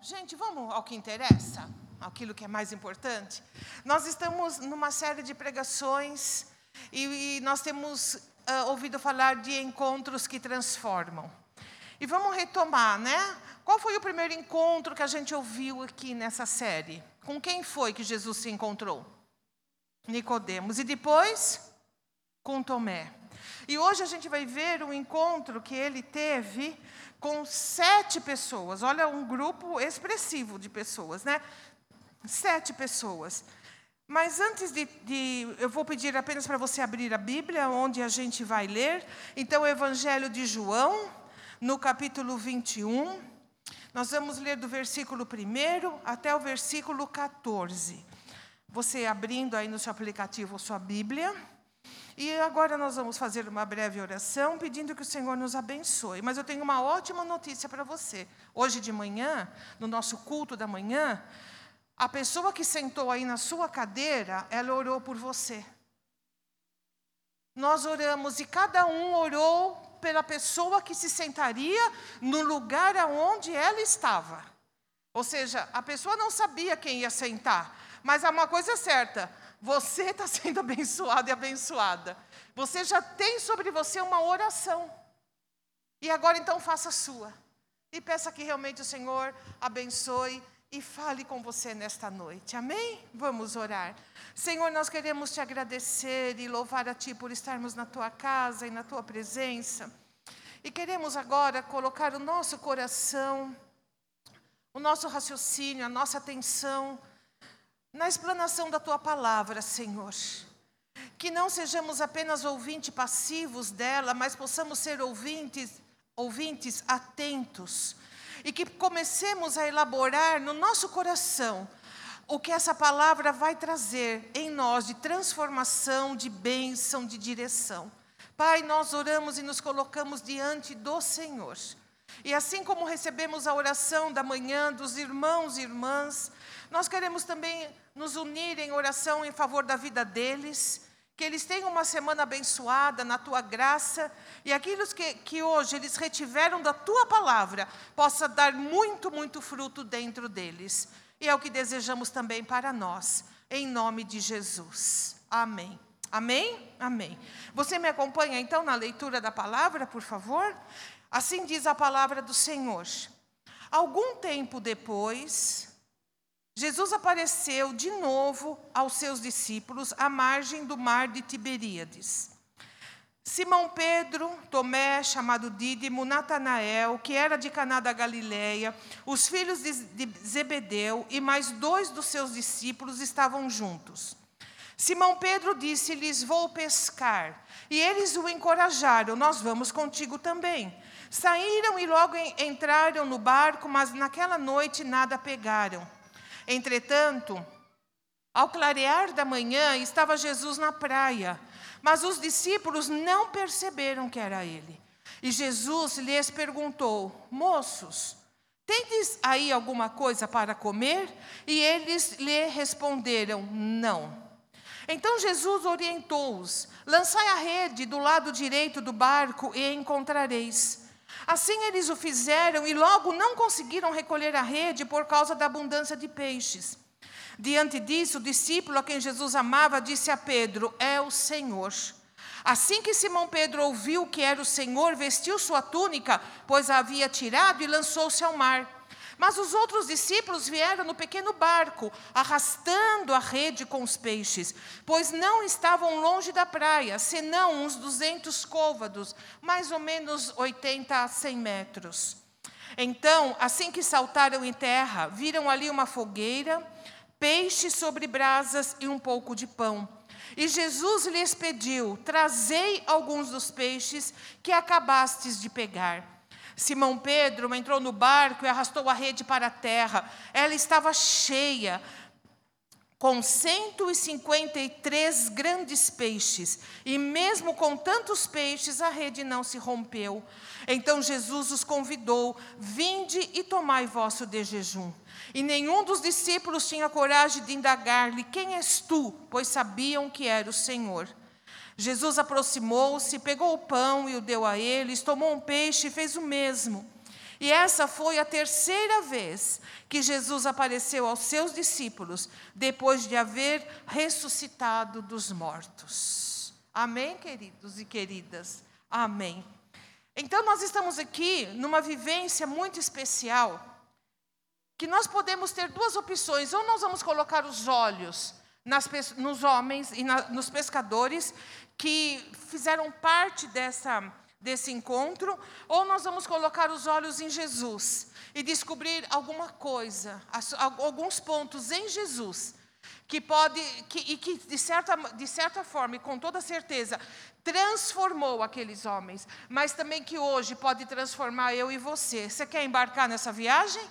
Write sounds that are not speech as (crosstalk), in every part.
Gente, vamos ao que interessa, aquilo que é mais importante. Nós estamos numa série de pregações e, e nós temos uh, ouvido falar de encontros que transformam. E vamos retomar, né? Qual foi o primeiro encontro que a gente ouviu aqui nessa série? Com quem foi que Jesus se encontrou? Nicodemos. E depois? Com Tomé. E hoje a gente vai ver o encontro que ele teve com sete pessoas. Olha, um grupo expressivo de pessoas, né? Sete pessoas. Mas antes de, de, eu vou pedir apenas para você abrir a Bíblia, onde a gente vai ler. Então, o Evangelho de João, no capítulo 21. Nós vamos ler do versículo 1 até o versículo 14. Você abrindo aí no seu aplicativo a sua Bíblia. E agora nós vamos fazer uma breve oração pedindo que o Senhor nos abençoe. Mas eu tenho uma ótima notícia para você. Hoje de manhã, no nosso culto da manhã, a pessoa que sentou aí na sua cadeira, ela orou por você. Nós oramos e cada um orou pela pessoa que se sentaria no lugar aonde ela estava. Ou seja, a pessoa não sabia quem ia sentar, mas há uma coisa certa: você está sendo abençoado e abençoada. Você já tem sobre você uma oração. E agora então faça a sua. E peça que realmente o Senhor abençoe e fale com você nesta noite. Amém? Vamos orar. Senhor, nós queremos te agradecer e louvar a Ti por estarmos na Tua casa e na Tua presença. E queremos agora colocar o nosso coração, o nosso raciocínio, a nossa atenção na explanação da tua palavra, Senhor. Que não sejamos apenas ouvintes passivos dela, mas possamos ser ouvintes, ouvintes atentos. E que comecemos a elaborar no nosso coração o que essa palavra vai trazer em nós de transformação, de bênção, de direção. Pai, nós oramos e nos colocamos diante do Senhor. E assim como recebemos a oração da manhã dos irmãos e irmãs, nós queremos também nos unir em oração em favor da vida deles, que eles tenham uma semana abençoada na tua graça e aquilo que, que hoje eles retiveram da tua palavra possa dar muito, muito fruto dentro deles. E é o que desejamos também para nós, em nome de Jesus. Amém. Amém? Amém. Você me acompanha então na leitura da palavra, por favor? Assim diz a palavra do Senhor. Algum tempo depois, Jesus apareceu de novo aos seus discípulos à margem do mar de Tiberíades. Simão Pedro, Tomé, chamado Dídimo, Natanael, que era de Caná da Galileia, os filhos de Zebedeu e mais dois dos seus discípulos estavam juntos. Simão Pedro disse-lhes: Vou pescar. E eles o encorajaram: Nós vamos contigo também. Saíram e logo entraram no barco, mas naquela noite nada pegaram. Entretanto, ao clarear da manhã, estava Jesus na praia, mas os discípulos não perceberam que era ele. E Jesus lhes perguntou: Moços, tendes aí alguma coisa para comer? E eles lhe responderam: Não. Então Jesus orientou-os: Lançai a rede do lado direito do barco e encontrareis. Assim eles o fizeram e logo não conseguiram recolher a rede por causa da abundância de peixes. Diante disso, o discípulo a quem Jesus amava disse a Pedro: É o Senhor. Assim que Simão Pedro ouviu que era o Senhor, vestiu sua túnica, pois a havia tirado, e lançou-se ao mar. Mas os outros discípulos vieram no pequeno barco, arrastando a rede com os peixes, pois não estavam longe da praia, senão uns duzentos côvados, mais ou menos 80 a 100 metros. Então, assim que saltaram em terra, viram ali uma fogueira, peixe sobre brasas e um pouco de pão. E Jesus lhes pediu: Trazei alguns dos peixes que acabastes de pegar. Simão Pedro entrou no barco e arrastou a rede para a terra. Ela estava cheia, com 153 grandes peixes. E mesmo com tantos peixes, a rede não se rompeu. Então Jesus os convidou: Vinde e tomai vosso de jejum. E nenhum dos discípulos tinha coragem de indagar-lhe: Quem és tu? Pois sabiam que era o Senhor. Jesus aproximou-se, pegou o pão e o deu a eles, tomou um peixe e fez o mesmo. E essa foi a terceira vez que Jesus apareceu aos seus discípulos, depois de haver ressuscitado dos mortos. Amém, queridos e queridas? Amém. Então, nós estamos aqui numa vivência muito especial, que nós podemos ter duas opções: ou nós vamos colocar os olhos nas, nos homens e na, nos pescadores que fizeram parte dessa desse encontro, ou nós vamos colocar os olhos em Jesus e descobrir alguma coisa, alguns pontos em Jesus que pode que, e que de certa, de certa forma e com toda certeza transformou aqueles homens, mas também que hoje pode transformar eu e você. Você quer embarcar nessa viagem?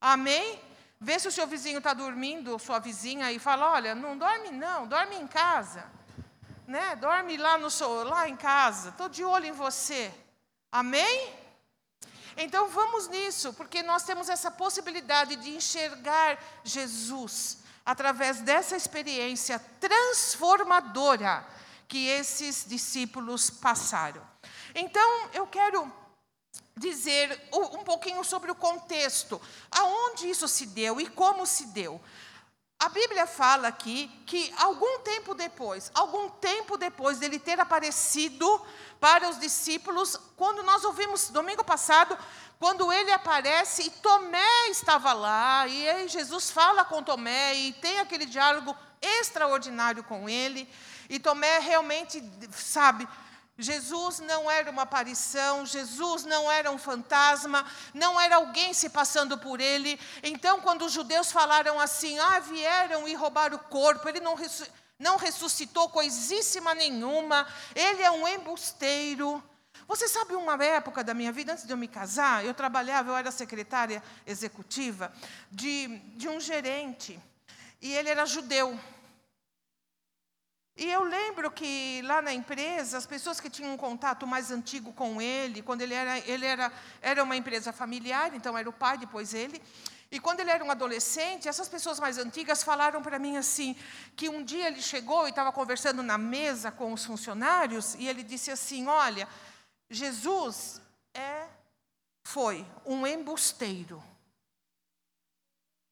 Amém? Vê se o seu vizinho está dormindo, sua vizinha, e fala: olha, não dorme não, dorme em casa né? Dorme lá no lá em casa. Estou de olho em você. Amém? Então vamos nisso, porque nós temos essa possibilidade de enxergar Jesus através dessa experiência transformadora que esses discípulos passaram. Então eu quero dizer um pouquinho sobre o contexto, aonde isso se deu e como se deu. A Bíblia fala aqui que algum tempo depois, algum tempo depois dele ter aparecido para os discípulos, quando nós ouvimos domingo passado, quando ele aparece e Tomé estava lá, e aí Jesus fala com Tomé e tem aquele diálogo extraordinário com ele, e Tomé realmente sabe, Jesus não era uma aparição, Jesus não era um fantasma, não era alguém se passando por ele. Então, quando os judeus falaram assim, ah, vieram e roubaram o corpo, ele não, não ressuscitou coisíssima nenhuma, ele é um embusteiro. Você sabe uma época da minha vida, antes de eu me casar, eu trabalhava, eu era secretária executiva de, de um gerente, e ele era judeu. E eu lembro que lá na empresa, as pessoas que tinham um contato mais antigo com ele, quando ele era, ele era, era uma empresa familiar, então era o pai, depois ele. E quando ele era um adolescente, essas pessoas mais antigas falaram para mim assim, que um dia ele chegou e estava conversando na mesa com os funcionários, e ele disse assim: Olha, Jesus é, foi um embusteiro.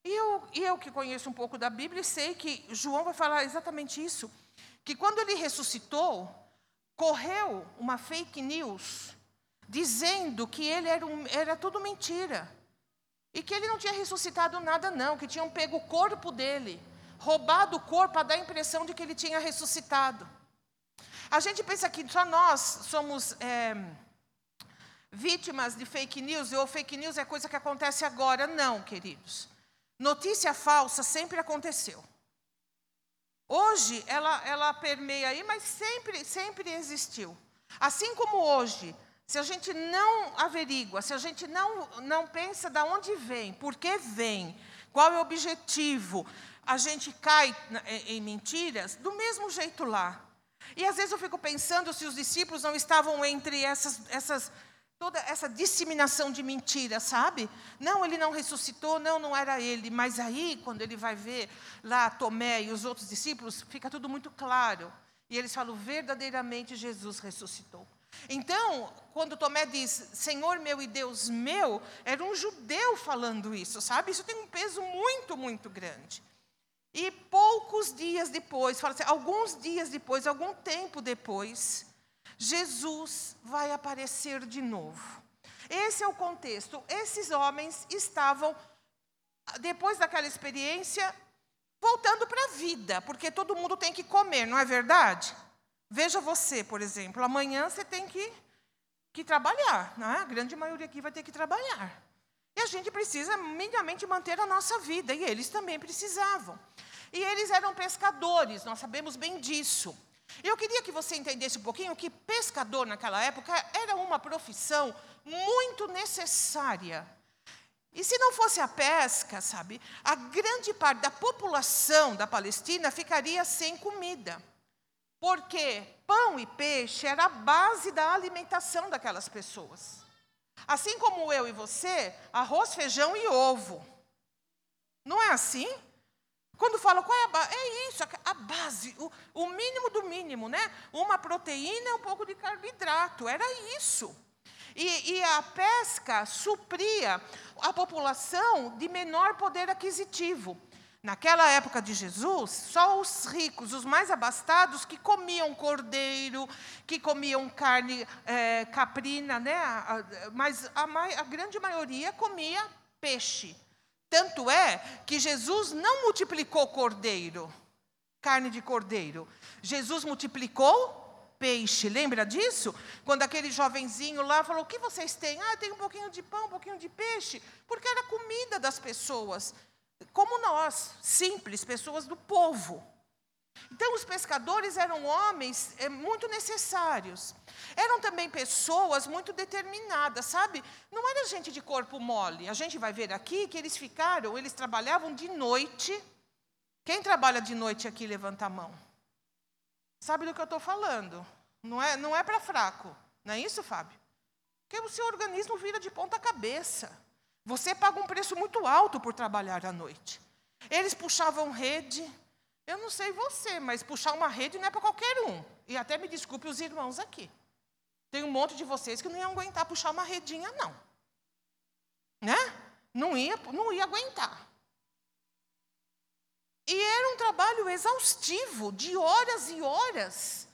E eu, e eu que conheço um pouco da Bíblia, sei que João vai falar exatamente isso que quando ele ressuscitou, correu uma fake news dizendo que ele era, um, era tudo mentira. E que ele não tinha ressuscitado nada, não, que tinham pego o corpo dele, roubado o corpo para dar a impressão de que ele tinha ressuscitado. A gente pensa que só nós somos é, vítimas de fake news, ou fake news é coisa que acontece agora. Não, queridos. Notícia falsa sempre aconteceu. Hoje ela, ela permeia aí, mas sempre, sempre existiu. Assim como hoje, se a gente não averigua, se a gente não, não pensa de onde vem, por que vem, qual é o objetivo, a gente cai em mentiras, do mesmo jeito lá. E às vezes eu fico pensando se os discípulos não estavam entre essas, essas toda essa disseminação de mentiras, sabe? Não, ele não ressuscitou, não, não era ele. Mas aí, quando ele vai ver lá Tomé e os outros discípulos, fica tudo muito claro. E eles falam, verdadeiramente Jesus ressuscitou. Então, quando Tomé diz, Senhor meu e Deus meu, era um judeu falando isso, sabe? Isso tem um peso muito, muito grande. E poucos dias depois, fala assim, alguns dias depois, algum tempo depois, Jesus vai aparecer de novo. Esse é o contexto. Esses homens estavam, depois daquela experiência, voltando para a vida, porque todo mundo tem que comer, não é verdade? Veja você, por exemplo, amanhã você tem que, que trabalhar, não é? a grande maioria aqui vai ter que trabalhar. E a gente precisa minimamente manter a nossa vida, e eles também precisavam. E eles eram pescadores, nós sabemos bem disso. Eu queria que você entendesse um pouquinho que pescador naquela época era uma profissão muito necessária. E se não fosse a pesca, sabe, a grande parte da população da Palestina ficaria sem comida. Porque pão e peixe era a base da alimentação daquelas pessoas. Assim como eu e você, arroz, feijão e ovo. Não é assim? Quando fala qual é a base? É isso, a base, o, o mínimo do mínimo, né? Uma proteína e um pouco de carboidrato. Era isso. E, e a pesca supria a população de menor poder aquisitivo. Naquela época de Jesus, só os ricos, os mais abastados, que comiam cordeiro, que comiam carne é, caprina, né? mas a, a grande maioria comia peixe. Tanto é que Jesus não multiplicou cordeiro, carne de cordeiro. Jesus multiplicou peixe. Lembra disso? Quando aquele jovenzinho lá falou: O que vocês têm? Ah, tem um pouquinho de pão, um pouquinho de peixe. Porque era comida das pessoas como nós, simples, pessoas do povo. Então, os pescadores eram homens é, muito necessários. Eram também pessoas muito determinadas, sabe? Não era gente de corpo mole. A gente vai ver aqui que eles ficaram, eles trabalhavam de noite. Quem trabalha de noite aqui, levanta a mão. Sabe do que eu estou falando? Não é, não é para fraco. Não é isso, Fábio? Porque o seu organismo vira de ponta cabeça. Você paga um preço muito alto por trabalhar à noite. Eles puxavam rede. Eu não sei você, mas puxar uma rede não é para qualquer um. E até me desculpe os irmãos aqui. Tem um monte de vocês que não iam aguentar puxar uma redinha, não. Né? Não ia, não ia aguentar. E era um trabalho exaustivo, de horas e horas,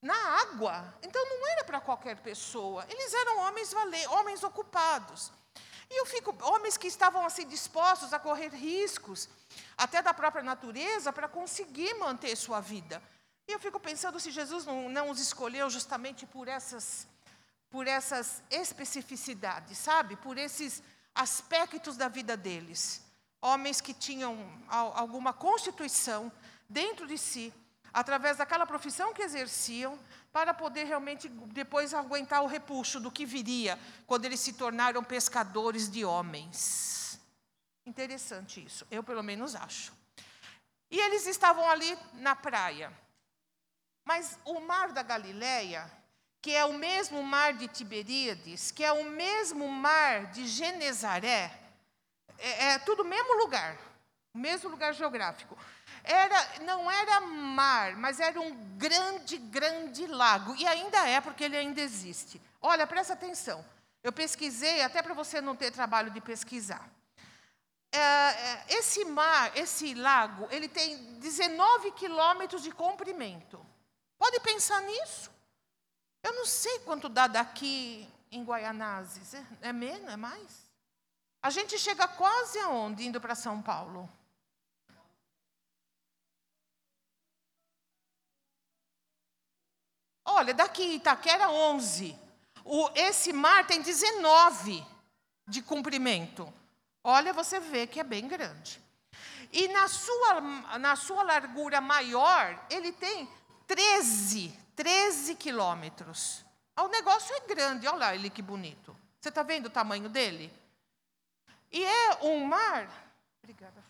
na água. Então não era para qualquer pessoa. Eles eram homens, homens ocupados. E eu fico, homens que estavam assim dispostos a correr riscos, até da própria natureza, para conseguir manter sua vida. E eu fico pensando se Jesus não, não os escolheu justamente por essas, por essas especificidades, sabe? Por esses aspectos da vida deles. Homens que tinham alguma constituição dentro de si, através daquela profissão que exerciam, para poder realmente depois aguentar o repuxo do que viria quando eles se tornaram pescadores de homens. Interessante isso, eu pelo menos acho. E eles estavam ali na praia. Mas o mar da Galileia, que é o mesmo mar de Tiberíades, que é o mesmo mar de Genezaré, é, é tudo o mesmo lugar, o mesmo lugar geográfico era, não era mar, mas era um grande, grande lago. E ainda é, porque ele ainda existe. Olha, presta atenção. Eu pesquisei, até para você não ter trabalho de pesquisar. É, é, esse mar, esse lago, ele tem 19 quilômetros de comprimento. Pode pensar nisso? Eu não sei quanto dá daqui em Guaianazes. É, é menos, é mais? A gente chega quase aonde indo para São Paulo? Olha, daqui Itaquera 11. O, esse mar tem 19 de comprimento. Olha, você vê que é bem grande. E na sua, na sua largura maior, ele tem 13, 13 quilômetros. Ah, o negócio é grande, olha lá ele que bonito. Você está vendo o tamanho dele? E é um mar. Obrigada.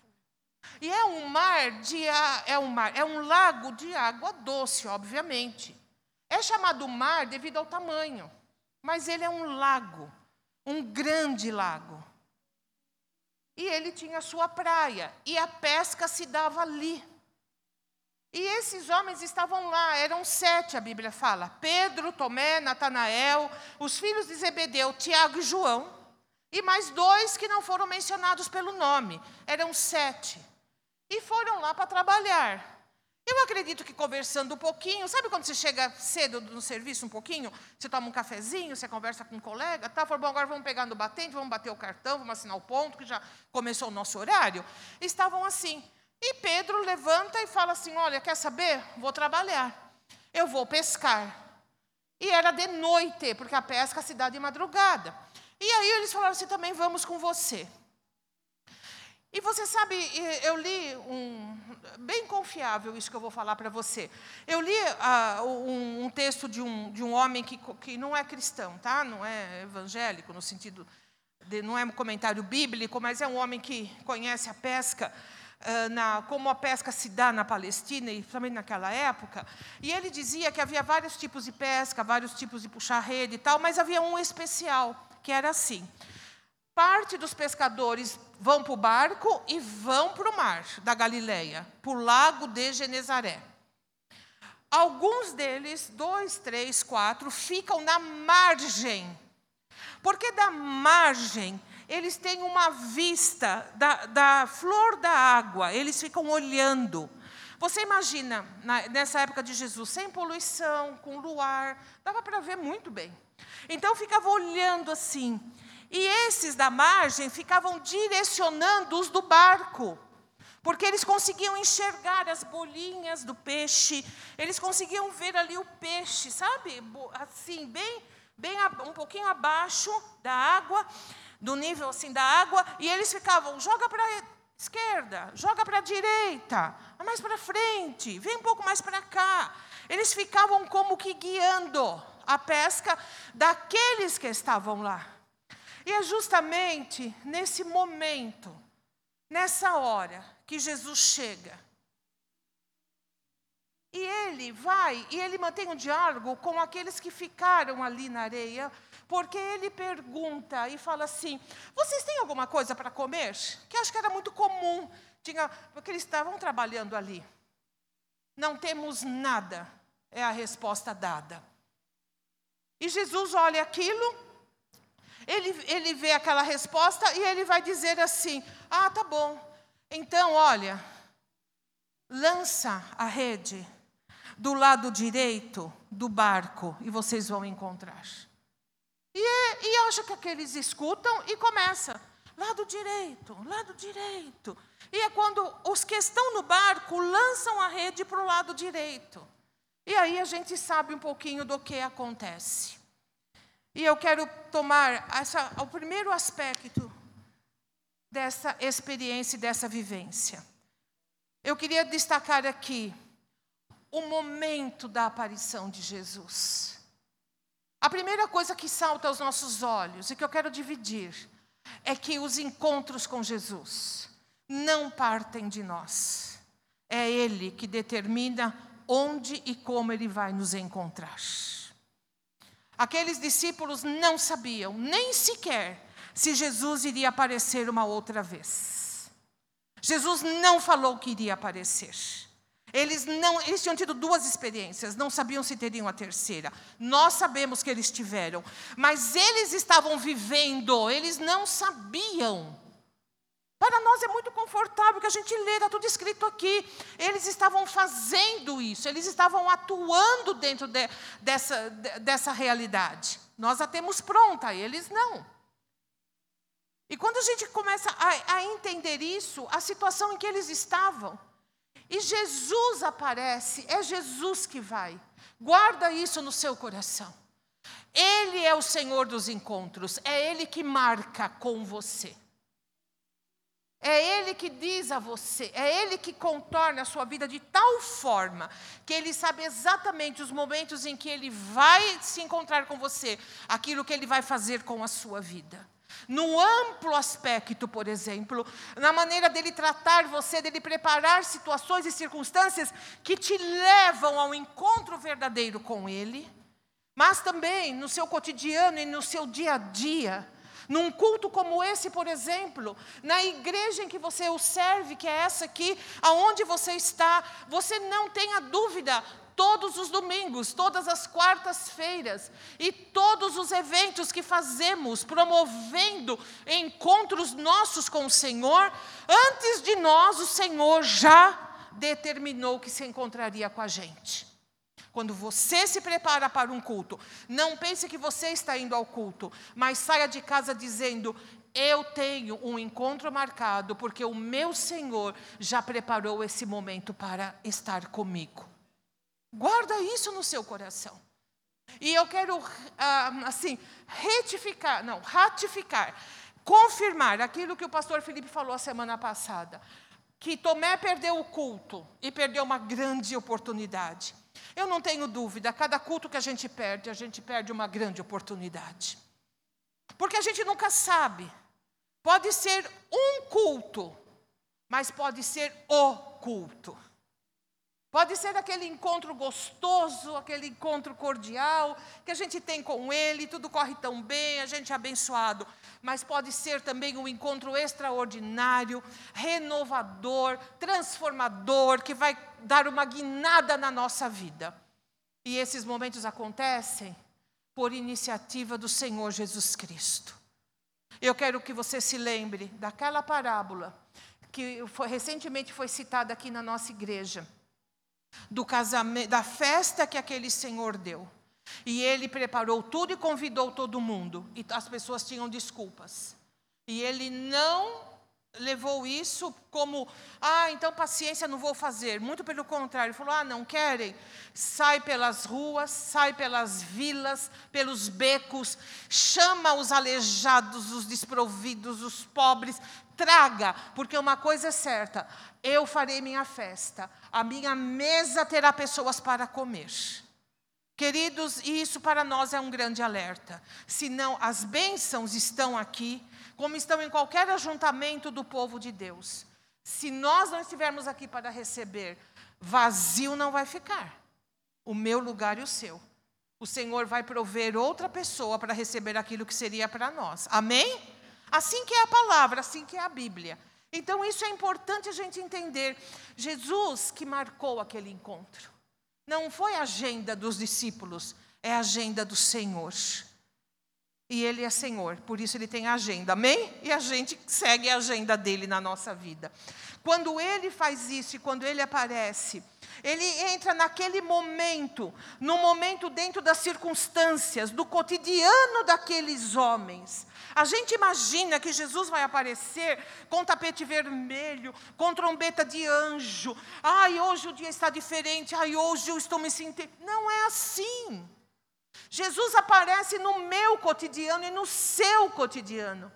E é um mar de é um mar, é um lago de água doce, obviamente. É chamado mar devido ao tamanho, mas ele é um lago, um grande lago. E ele tinha sua praia, e a pesca se dava ali. E esses homens estavam lá, eram sete, a Bíblia fala: Pedro, Tomé, Natanael, os filhos de Zebedeu, Tiago e João, e mais dois que não foram mencionados pelo nome, eram sete. E foram lá para trabalhar. Eu acredito que conversando um pouquinho, sabe quando você chega cedo no serviço um pouquinho, você toma um cafezinho, você conversa com um colega, tá? Falou, bom, agora vamos pegar no batente, vamos bater o cartão, vamos assinar o ponto, que já começou o nosso horário. Estavam assim. E Pedro levanta e fala assim: Olha, quer saber? Vou trabalhar. Eu vou pescar. E era de noite, porque a pesca se dá de madrugada. E aí eles falaram assim: também vamos com você. E você sabe, eu li um. Bem confiável isso que eu vou falar para você. Eu li uh, um, um, texto de um, de um homem que, que não é cristão, tá? não é evangélico, no sentido. De, não é um comentário bíblico, mas é um homem que conhece a pesca. Uh, na, como a pesca se dá na Palestina e também naquela época, e ele dizia que havia vários tipos de pesca, vários tipos de puxar rede e tal, mas havia um especial, que era assim: parte dos pescadores vão para o barco e vão para o mar da Galileia, para o lago de Genezaré. Alguns deles, dois, três, quatro, ficam na margem Porque da margem eles têm uma vista da, da flor da água, eles ficam olhando. Você imagina, na, nessa época de Jesus, sem poluição, com luar, dava para ver muito bem. Então ficava olhando assim. E esses da margem ficavam direcionando os do barco. Porque eles conseguiam enxergar as bolinhas do peixe, eles conseguiam ver ali o peixe, sabe? Assim, bem, bem um pouquinho abaixo da água, do nível assim da água, e eles ficavam, joga para esquerda, joga para a direita, mais para frente, vem um pouco mais para cá. Eles ficavam como que guiando a pesca daqueles que estavam lá. E é justamente nesse momento, nessa hora, que Jesus chega. E ele vai, e ele mantém um diálogo com aqueles que ficaram ali na areia, porque ele pergunta e fala assim: Vocês têm alguma coisa para comer? Que acho que era muito comum, tinha, porque eles estavam trabalhando ali. Não temos nada, é a resposta dada. E Jesus olha aquilo, ele, ele vê aquela resposta e ele vai dizer assim: Ah, tá bom. Então, olha, lança a rede do lado direito do barco e vocês vão encontrar. E, e acha que aqueles escutam e começa. Lado direito, lado direito. E é quando os que estão no barco lançam a rede para o lado direito. E aí a gente sabe um pouquinho do que acontece. E eu quero tomar essa, o primeiro aspecto dessa experiência dessa vivência. Eu queria destacar aqui o momento da aparição de Jesus. A primeira coisa que salta aos nossos olhos e que eu quero dividir é que os encontros com Jesus não partem de nós. É Ele que determina onde e como Ele vai nos encontrar. Aqueles discípulos não sabiam nem sequer se Jesus iria aparecer uma outra vez. Jesus não falou que iria aparecer. Eles não, eles tinham tido duas experiências, não sabiam se teriam a terceira. Nós sabemos que eles tiveram, mas eles estavam vivendo, eles não sabiam. Para nós é muito confortável que a gente lê, está tudo escrito aqui. Eles estavam fazendo isso, eles estavam atuando dentro de, dessa, de, dessa realidade. Nós a temos pronta, eles não. E quando a gente começa a, a entender isso, a situação em que eles estavam, e Jesus aparece, é Jesus que vai. Guarda isso no seu coração. Ele é o Senhor dos encontros, é Ele que marca com você. É Ele que diz a você, é Ele que contorna a sua vida de tal forma que Ele sabe exatamente os momentos em que Ele vai se encontrar com você, aquilo que Ele vai fazer com a sua vida no amplo aspecto, por exemplo, na maneira dele tratar você, dele preparar situações e circunstâncias que te levam ao encontro verdadeiro com ele, mas também no seu cotidiano e no seu dia a dia. Num culto como esse, por exemplo, na igreja em que você o serve, que é essa aqui, aonde você está, você não tenha dúvida, todos os domingos, todas as quartas-feiras e todos os eventos que fazemos, promovendo encontros nossos com o Senhor, antes de nós, o Senhor já determinou que se encontraria com a gente. Quando você se prepara para um culto, não pense que você está indo ao culto, mas saia de casa dizendo: Eu tenho um encontro marcado, porque o meu Senhor já preparou esse momento para estar comigo. Guarda isso no seu coração. E eu quero, ah, assim, retificar, não, ratificar, confirmar aquilo que o pastor Felipe falou a semana passada, que Tomé perdeu o culto e perdeu uma grande oportunidade. Eu não tenho dúvida, cada culto que a gente perde, a gente perde uma grande oportunidade. Porque a gente nunca sabe. Pode ser um culto, mas pode ser o culto. Pode ser aquele encontro gostoso, aquele encontro cordial que a gente tem com Ele, tudo corre tão bem, a gente é abençoado. Mas pode ser também um encontro extraordinário, renovador, transformador, que vai dar uma guinada na nossa vida. E esses momentos acontecem por iniciativa do Senhor Jesus Cristo. Eu quero que você se lembre daquela parábola que foi, recentemente foi citada aqui na nossa igreja, do casamento, da festa que aquele senhor deu. E ele preparou tudo e convidou todo mundo, e as pessoas tinham desculpas. E ele não levou isso como, ah, então paciência, não vou fazer. Muito pelo contrário, falou: ah, não querem? Sai pelas ruas, sai pelas vilas, pelos becos, chama os aleijados, os desprovidos, os pobres, traga, porque uma coisa é certa: eu farei minha festa, a minha mesa terá pessoas para comer. Queridos, isso para nós é um grande alerta. Senão, as bênçãos estão aqui, como estão em qualquer ajuntamento do povo de Deus. Se nós não estivermos aqui para receber, vazio não vai ficar. O meu lugar e o seu. O Senhor vai prover outra pessoa para receber aquilo que seria para nós. Amém? Assim que é a palavra, assim que é a Bíblia. Então, isso é importante a gente entender. Jesus que marcou aquele encontro. Não foi a agenda dos discípulos, é a agenda do Senhor. E Ele é Senhor, por isso Ele tem agenda, amém? E a gente segue a agenda dele na nossa vida. Quando Ele faz isso e quando Ele aparece, Ele entra naquele momento, no momento dentro das circunstâncias, do cotidiano daqueles homens. A gente imagina que Jesus vai aparecer com tapete vermelho, com trombeta de anjo. Ai, hoje o dia está diferente. Ai, hoje eu estou me sentindo. Não é assim. Jesus aparece no meu cotidiano e no seu cotidiano.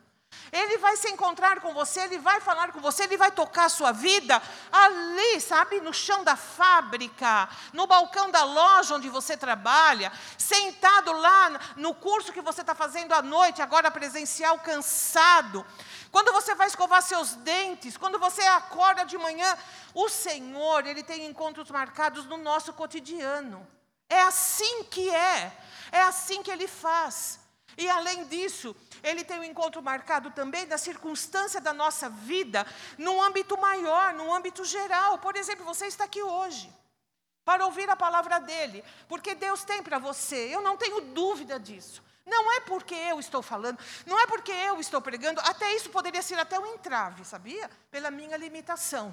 Ele vai se encontrar com você, ele vai falar com você, ele vai tocar a sua vida ali, sabe, no chão da fábrica, no balcão da loja onde você trabalha, sentado lá no curso que você está fazendo à noite, agora presencial, cansado. Quando você vai escovar seus dentes, quando você acorda de manhã, o Senhor, ele tem encontros marcados no nosso cotidiano. É assim que é, é assim que ele faz. E além disso, ele tem um encontro marcado também da circunstância da nossa vida, num âmbito maior, num âmbito geral. Por exemplo, você está aqui hoje para ouvir a palavra dele, porque Deus tem para você, eu não tenho dúvida disso. Não é porque eu estou falando, não é porque eu estou pregando, até isso poderia ser até um entrave, sabia? Pela minha limitação.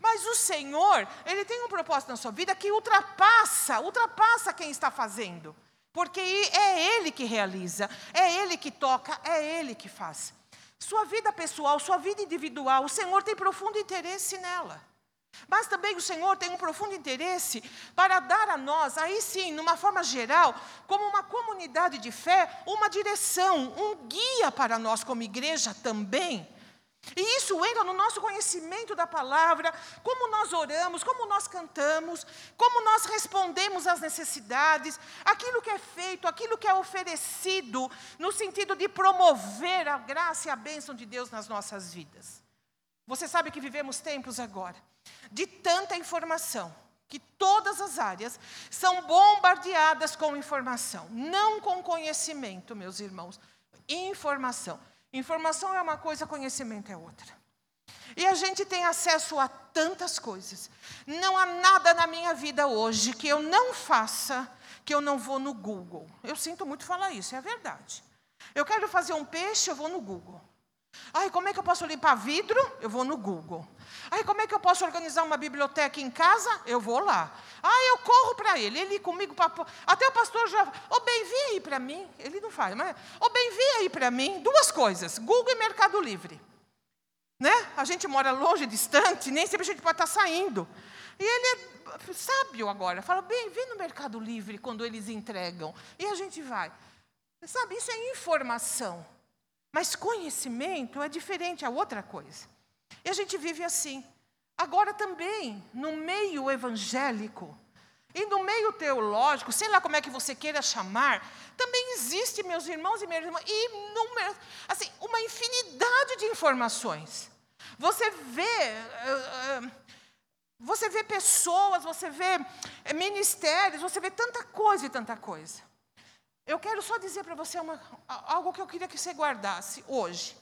Mas o Senhor, Ele tem um propósito na sua vida que ultrapassa, ultrapassa quem está fazendo. Porque é Ele que realiza, é Ele que toca, é Ele que faz. Sua vida pessoal, sua vida individual, o Senhor tem profundo interesse nela. Mas também o Senhor tem um profundo interesse para dar a nós, aí sim, numa forma geral, como uma comunidade de fé, uma direção, um guia para nós como igreja também. E isso entra no nosso conhecimento da palavra, como nós oramos, como nós cantamos, como nós respondemos às necessidades, aquilo que é feito, aquilo que é oferecido, no sentido de promover a graça e a bênção de Deus nas nossas vidas. Você sabe que vivemos tempos agora de tanta informação, que todas as áreas são bombardeadas com informação, não com conhecimento, meus irmãos, informação. Informação é uma coisa, conhecimento é outra. E a gente tem acesso a tantas coisas. Não há nada na minha vida hoje que eu não faça, que eu não vou no Google. Eu sinto muito falar isso, é verdade. Eu quero fazer um peixe, eu vou no Google. Ai, como é que eu posso limpar vidro? Eu vou no Google. Ai, como é que eu posso organizar uma biblioteca em casa? Eu vou lá. Ai, eu corro para ele. Ele comigo. Pra... Até o pastor já. Ô, oh, bem, vi aí para mim. Ele não faz, mas. Ô, oh, bem, vi aí para mim. Duas coisas: Google e Mercado Livre. Né? A gente mora longe, distante, nem sempre a gente pode estar tá saindo. E ele é sábio agora. Fala, bem, vem no Mercado Livre quando eles entregam. E a gente vai. Sabe, isso é informação. Mas conhecimento é diferente, é outra coisa. E a gente vive assim. Agora também, no meio evangélico e no meio teológico, sei lá como é que você queira chamar, também existe, meus irmãos e minhas irmãs, inúmeras, assim, uma infinidade de informações. Você vê, uh, uh, você vê pessoas, você vê ministérios, você vê tanta coisa e tanta coisa. Eu quero só dizer para você uma, algo que eu queria que você guardasse hoje.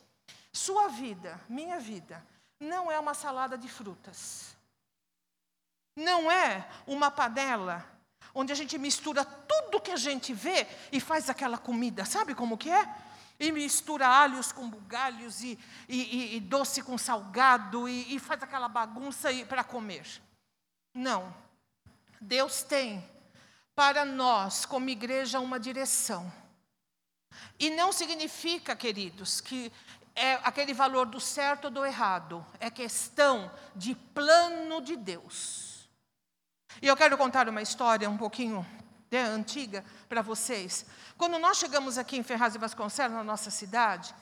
Sua vida, minha vida, não é uma salada de frutas. Não é uma panela onde a gente mistura tudo que a gente vê e faz aquela comida. Sabe como que é? E mistura alhos com bugalhos e, e, e doce com salgado e, e faz aquela bagunça para comer. Não. Deus tem para nós, como igreja, uma direção. E não significa, queridos, que é aquele valor do certo ou do errado. É questão de plano de Deus. E eu quero contar uma história um pouquinho né, antiga para vocês. Quando nós chegamos aqui em Ferraz e Vasconcelos, na nossa cidade,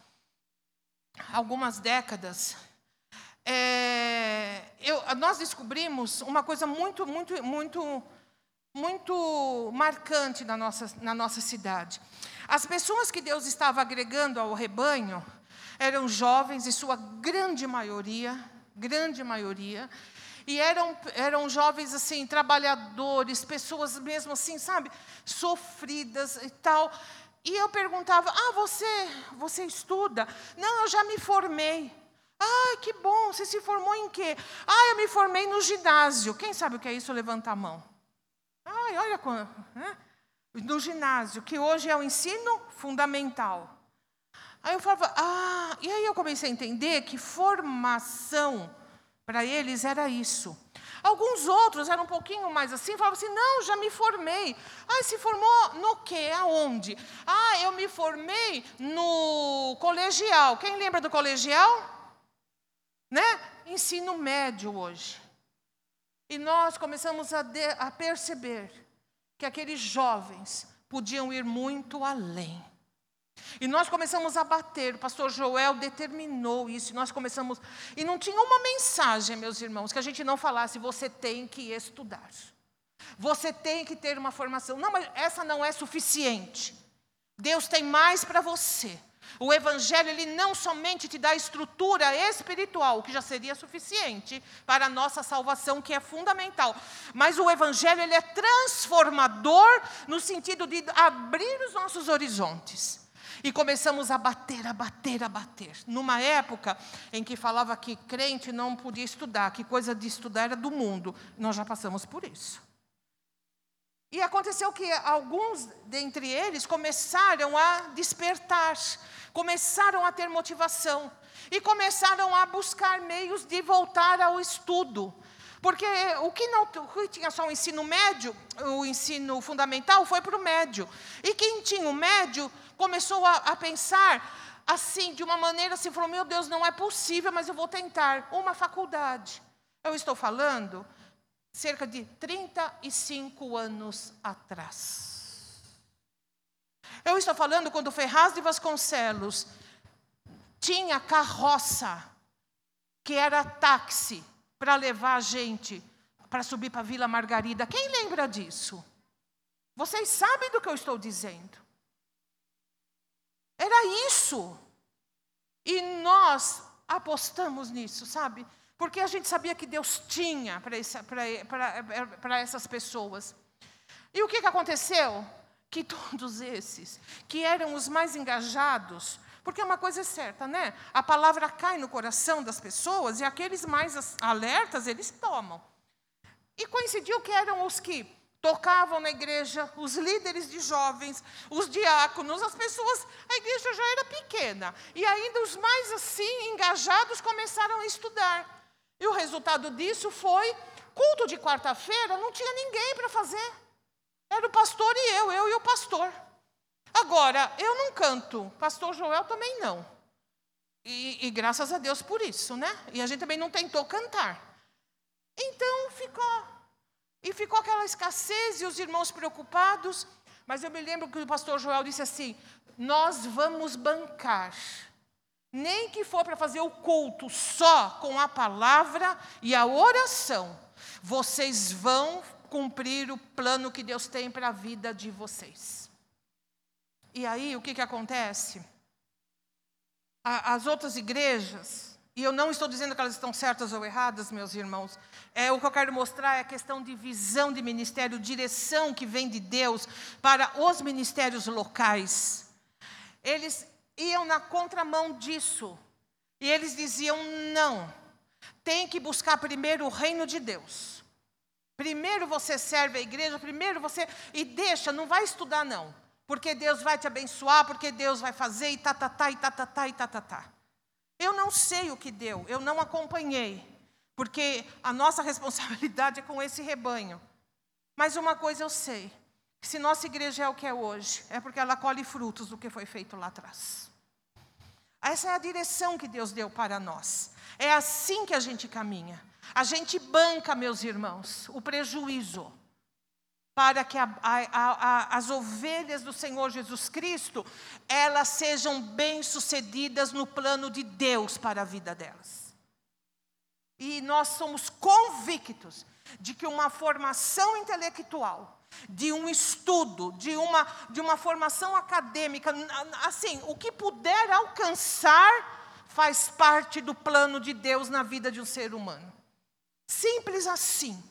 algumas décadas, é, eu, nós descobrimos uma coisa muito, muito, muito, muito marcante na nossa, na nossa cidade. As pessoas que Deus estava agregando ao rebanho eram jovens, em sua grande maioria, grande maioria, e eram, eram jovens assim, trabalhadores, pessoas mesmo assim, sabe, sofridas e tal. E eu perguntava: "Ah, você, você estuda?" "Não, eu já me formei." "Ah, que bom. Você se formou em quê?" "Ah, eu me formei no ginásio." Quem sabe o que é isso? Levanta a mão. Ai, olha né? no ginásio, que hoje é o ensino fundamental. Aí eu falava: "Ah", e aí eu comecei a entender que formação para eles era isso. Alguns outros eram um pouquinho mais assim, falavam assim: não, já me formei. Ah, se formou no quê? Aonde? Ah, eu me formei no colegial. Quem lembra do colegial? Né? Ensino médio hoje. E nós começamos a, de, a perceber que aqueles jovens podiam ir muito além. E nós começamos a bater, o pastor Joel determinou isso, e nós começamos. E não tinha uma mensagem, meus irmãos, que a gente não falasse: você tem que estudar, você tem que ter uma formação. Não, mas essa não é suficiente. Deus tem mais para você. O Evangelho, ele não somente te dá estrutura espiritual, que já seria suficiente para a nossa salvação, que é fundamental, mas o Evangelho, ele é transformador no sentido de abrir os nossos horizontes. E começamos a bater, a bater, a bater. Numa época em que falava que crente não podia estudar, que coisa de estudar era do mundo. Nós já passamos por isso. E aconteceu que alguns dentre eles começaram a despertar, começaram a ter motivação e começaram a buscar meios de voltar ao estudo. Porque o que não o que tinha só o ensino médio, o ensino fundamental foi para o médio. E quem tinha o médio começou a, a pensar assim, de uma maneira assim, falou: meu Deus, não é possível, mas eu vou tentar. Uma faculdade. Eu estou falando cerca de 35 anos atrás. Eu estou falando quando Ferraz de Vasconcelos tinha carroça, que era táxi, para levar a gente para subir para a Vila Margarida. Quem lembra disso? Vocês sabem do que eu estou dizendo. Era isso. E nós apostamos nisso, sabe? Porque a gente sabia que Deus tinha para essas pessoas. E o que, que aconteceu? Que todos esses, que eram os mais engajados, porque uma coisa é certa, né? A palavra cai no coração das pessoas e aqueles mais alertas, eles tomam. E coincidiu que eram os que tocavam na igreja, os líderes de jovens, os diáconos, as pessoas, a igreja já era pequena. E ainda os mais assim engajados começaram a estudar. E o resultado disso foi culto de quarta-feira, não tinha ninguém para fazer. Era o pastor e eu, eu e o pastor. Agora, eu não canto, pastor Joel também não. E, e graças a Deus por isso, né? E a gente também não tentou cantar. Então ficou e ficou aquela escassez e os irmãos preocupados. Mas eu me lembro que o pastor Joel disse assim: Nós vamos bancar, nem que for para fazer o culto só com a palavra e a oração, vocês vão cumprir o plano que Deus tem para a vida de vocês. E aí, o que, que acontece? as outras igrejas, e eu não estou dizendo que elas estão certas ou erradas, meus irmãos. É, o que eu quero mostrar é a questão de visão de ministério, direção que vem de Deus para os ministérios locais. Eles iam na contramão disso. E eles diziam: não, tem que buscar primeiro o reino de Deus. Primeiro você serve a igreja, primeiro você. E deixa, não vai estudar, não. Porque Deus vai te abençoar, porque Deus vai fazer, e tá, tá, tá, e tá, tá, tá, e tá, tá, tá. Eu não sei o que deu, eu não acompanhei. Porque a nossa (laughs) responsabilidade é com esse rebanho. Mas uma coisa eu sei: se nossa igreja é o que é hoje, é porque ela colhe frutos do que foi feito lá atrás. Essa é a direção que Deus deu para nós. É assim que a gente caminha. A gente banca, meus irmãos, o prejuízo para que a, a, a, as ovelhas do Senhor Jesus Cristo elas sejam bem sucedidas no plano de Deus para a vida delas. E nós somos convictos de que uma formação intelectual, de um estudo, de uma, de uma formação acadêmica, assim, o que puder alcançar, faz parte do plano de Deus na vida de um ser humano. Simples assim.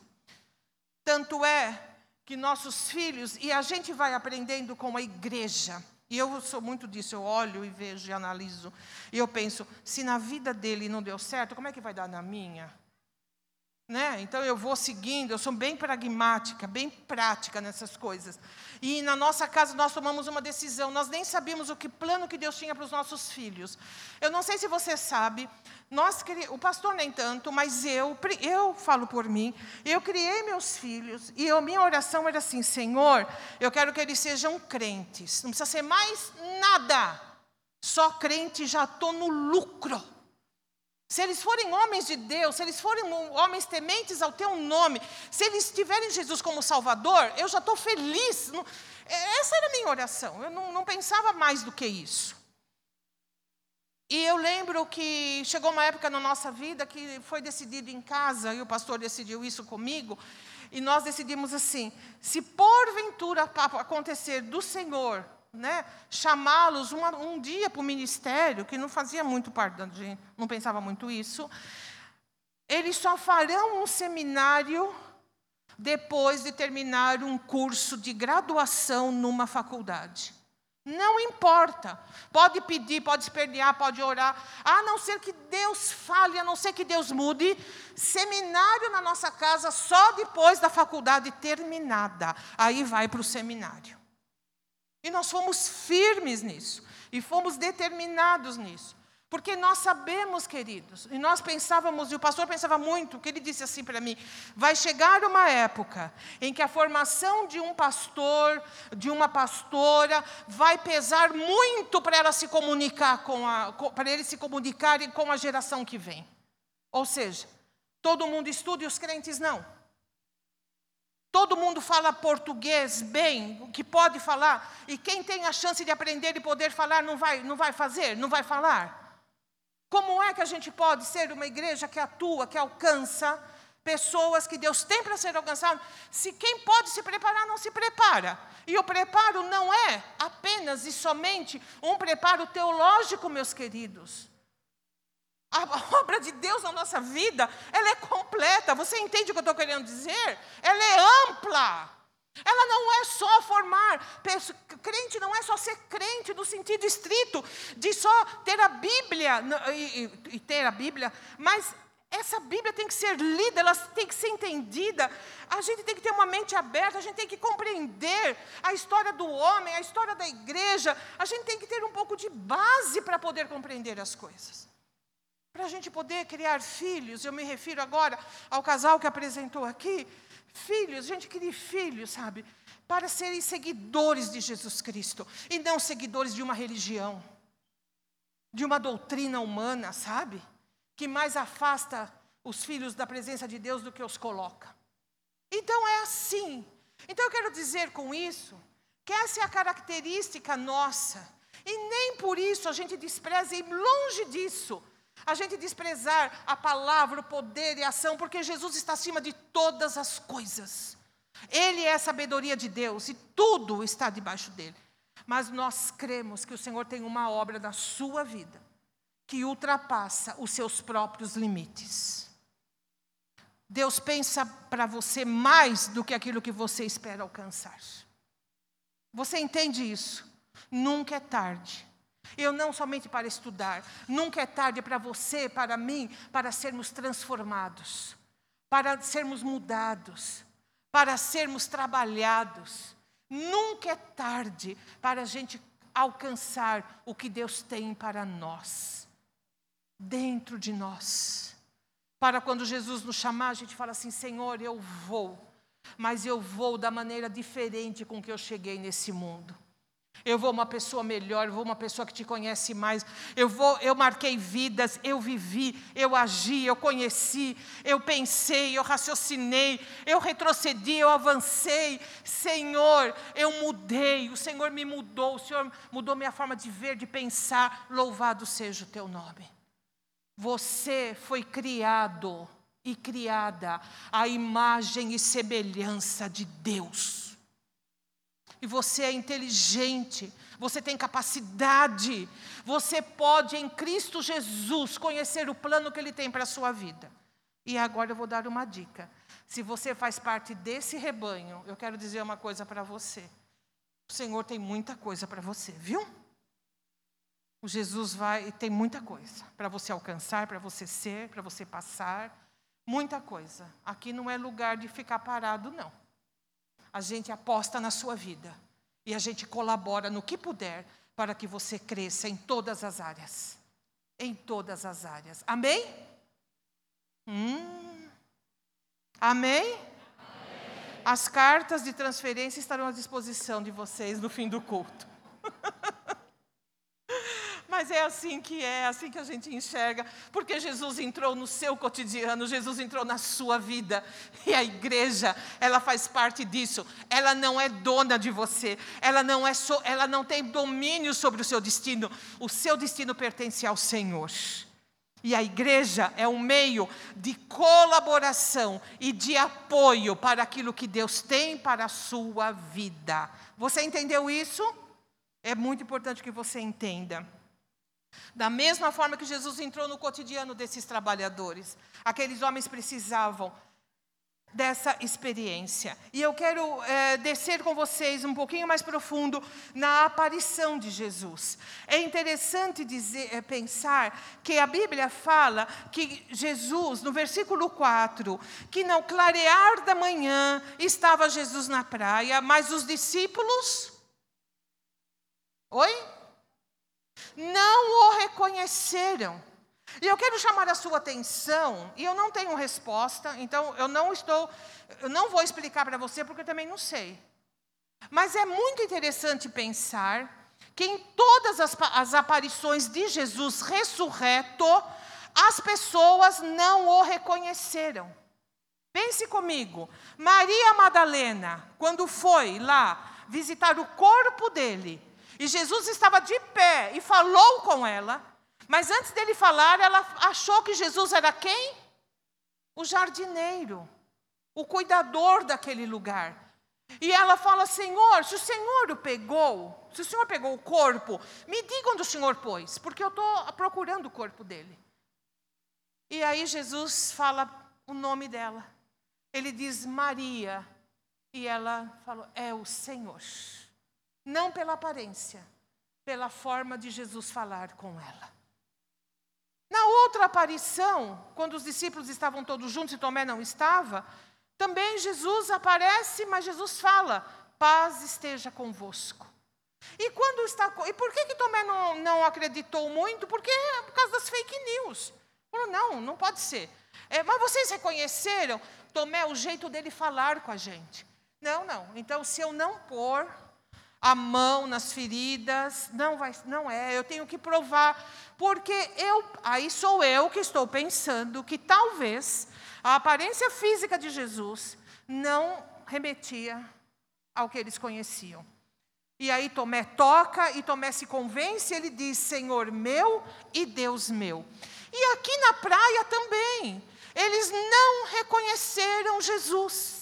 Tanto é que nossos filhos, e a gente vai aprendendo com a igreja, e eu sou muito disso, eu olho e vejo e analiso, e eu penso, se na vida dele não deu certo, como é que vai dar na minha? Né? Então eu vou seguindo, eu sou bem pragmática, bem prática nessas coisas. E na nossa casa nós tomamos uma decisão, nós nem sabíamos o que plano que Deus tinha para os nossos filhos. Eu não sei se você sabe, nós o pastor nem tanto, mas eu, eu falo por mim, eu criei meus filhos e a minha oração era assim, Senhor, eu quero que eles sejam crentes. Não precisa ser mais nada. Só crente já estou no lucro. Se eles forem homens de Deus, se eles forem homens tementes ao teu nome, se eles tiverem Jesus como Salvador, eu já estou feliz. É, essa era a minha oração, eu não, não pensava mais do que isso. E eu lembro que chegou uma época na nossa vida que foi decidido em casa, e o pastor decidiu isso comigo, e nós decidimos assim: se porventura acontecer do Senhor né, chamá-los um dia para o ministério, que não fazia muito parte não pensava muito isso, eles só farão um seminário depois de terminar um curso de graduação numa faculdade. Não importa. Pode pedir, pode espernear, pode orar. A não ser que Deus fale, a não ser que Deus mude. Seminário na nossa casa só depois da faculdade terminada. Aí vai para o seminário. E nós fomos firmes nisso, e fomos determinados nisso. Porque nós sabemos, queridos, e nós pensávamos, e o pastor pensava muito, que ele disse assim para mim: vai chegar uma época em que a formação de um pastor, de uma pastora, vai pesar muito para ela se comunicar com a, para eles se comunicarem com a geração que vem. Ou seja, todo mundo estuda e os crentes não. Todo mundo fala português bem, que pode falar, e quem tem a chance de aprender e poder falar não vai, não vai fazer, não vai falar. Como é que a gente pode ser uma igreja que atua, que alcança pessoas que Deus tem para ser alcançado, se quem pode se preparar não se prepara? E o preparo não é apenas e somente um preparo teológico, meus queridos. A obra de Deus na nossa vida, ela é completa. Você entende o que eu estou querendo dizer? Ela é ampla. Ela não é só formar, crente não é só ser crente no sentido estrito, de só ter a Bíblia, e, e, ter a Bíblia, mas essa Bíblia tem que ser lida, ela tem que ser entendida, a gente tem que ter uma mente aberta, a gente tem que compreender a história do homem, a história da igreja, a gente tem que ter um pouco de base para poder compreender as coisas. Para a gente poder criar filhos, eu me refiro agora ao casal que apresentou aqui. Filhos, a gente cria filhos, sabe? Para serem seguidores de Jesus Cristo e não seguidores de uma religião, de uma doutrina humana, sabe? Que mais afasta os filhos da presença de Deus do que os coloca. Então é assim. Então eu quero dizer com isso que essa é a característica nossa. E nem por isso a gente despreza, e longe disso, a gente desprezar a palavra, o poder e a ação, porque Jesus está acima de todas as coisas. Ele é a sabedoria de Deus e tudo está debaixo dele. Mas nós cremos que o Senhor tem uma obra na sua vida que ultrapassa os seus próprios limites. Deus pensa para você mais do que aquilo que você espera alcançar. Você entende isso? Nunca é tarde eu não somente para estudar, nunca é tarde para você, para mim, para sermos transformados, para sermos mudados. para sermos trabalhados. Nunca é tarde para a gente alcançar o que Deus tem para nós, dentro de nós. Para quando Jesus nos chamar, a gente fala assim: Senhor, eu vou, mas eu vou da maneira diferente com que eu cheguei nesse mundo. Eu vou uma pessoa melhor, eu vou uma pessoa que te conhece mais. Eu vou, eu marquei vidas, eu vivi, eu agi, eu conheci, eu pensei, eu raciocinei, eu retrocedi, eu avancei. Senhor, eu mudei, o Senhor me mudou, o Senhor mudou minha forma de ver, de pensar. Louvado seja o teu nome. Você foi criado e criada à imagem e semelhança de Deus e você é inteligente, você tem capacidade, você pode em Cristo Jesus conhecer o plano que Ele tem para a sua vida. E agora eu vou dar uma dica. Se você faz parte desse rebanho, eu quero dizer uma coisa para você. O Senhor tem muita coisa para você, viu? O Jesus vai tem muita coisa para você alcançar, para você ser, para você passar, muita coisa. Aqui não é lugar de ficar parado, não a gente aposta na sua vida e a gente colabora no que puder para que você cresça em todas as áreas. Em todas as áreas. Amém? Hum. Amém? Amém? As cartas de transferência estarão à disposição de vocês no fim do culto. (laughs) Mas é assim que é, assim que a gente enxerga, porque Jesus entrou no seu cotidiano, Jesus entrou na sua vida, e a igreja, ela faz parte disso. Ela não é dona de você, ela não é so, ela não tem domínio sobre o seu destino. O seu destino pertence ao Senhor. E a igreja é um meio de colaboração e de apoio para aquilo que Deus tem para a sua vida. Você entendeu isso? É muito importante que você entenda. Da mesma forma que Jesus entrou no cotidiano desses trabalhadores, aqueles homens precisavam dessa experiência. E eu quero é, descer com vocês um pouquinho mais profundo na aparição de Jesus. É interessante dizer, é, pensar que a Bíblia fala que Jesus, no versículo 4, que no clarear da manhã estava Jesus na praia, mas os discípulos. Oi? Não o reconheceram. E eu quero chamar a sua atenção, e eu não tenho resposta, então eu não estou, eu não vou explicar para você porque eu também não sei. Mas é muito interessante pensar que em todas as, as aparições de Jesus ressurreto, as pessoas não o reconheceram. Pense comigo, Maria Madalena, quando foi lá visitar o corpo dele, e Jesus estava de pé e falou com ela, mas antes dele falar, ela achou que Jesus era quem? O jardineiro, o cuidador daquele lugar. E ela fala: Senhor, se o Senhor o pegou, se o Senhor pegou o corpo, me diga onde o Senhor pôs, porque eu estou procurando o corpo dele. E aí Jesus fala o nome dela. Ele diz Maria. E ela falou: É o Senhor. Não pela aparência, pela forma de Jesus falar com ela. Na outra aparição, quando os discípulos estavam todos juntos e Tomé não estava, também Jesus aparece, mas Jesus fala: paz esteja convosco. E quando está. E por que, que Tomé não, não acreditou muito? Porque é por causa das fake news. Falou, não, não pode ser. É, mas vocês reconheceram, Tomé, o jeito dele falar com a gente. Não, não. Então, se eu não pôr a mão nas feridas, não vai, não é, eu tenho que provar, porque eu, aí sou eu que estou pensando que talvez a aparência física de Jesus não remetia ao que eles conheciam. E aí Tomé toca e Tomé se convence, ele diz: Senhor meu e Deus meu. E aqui na praia também, eles não reconheceram Jesus.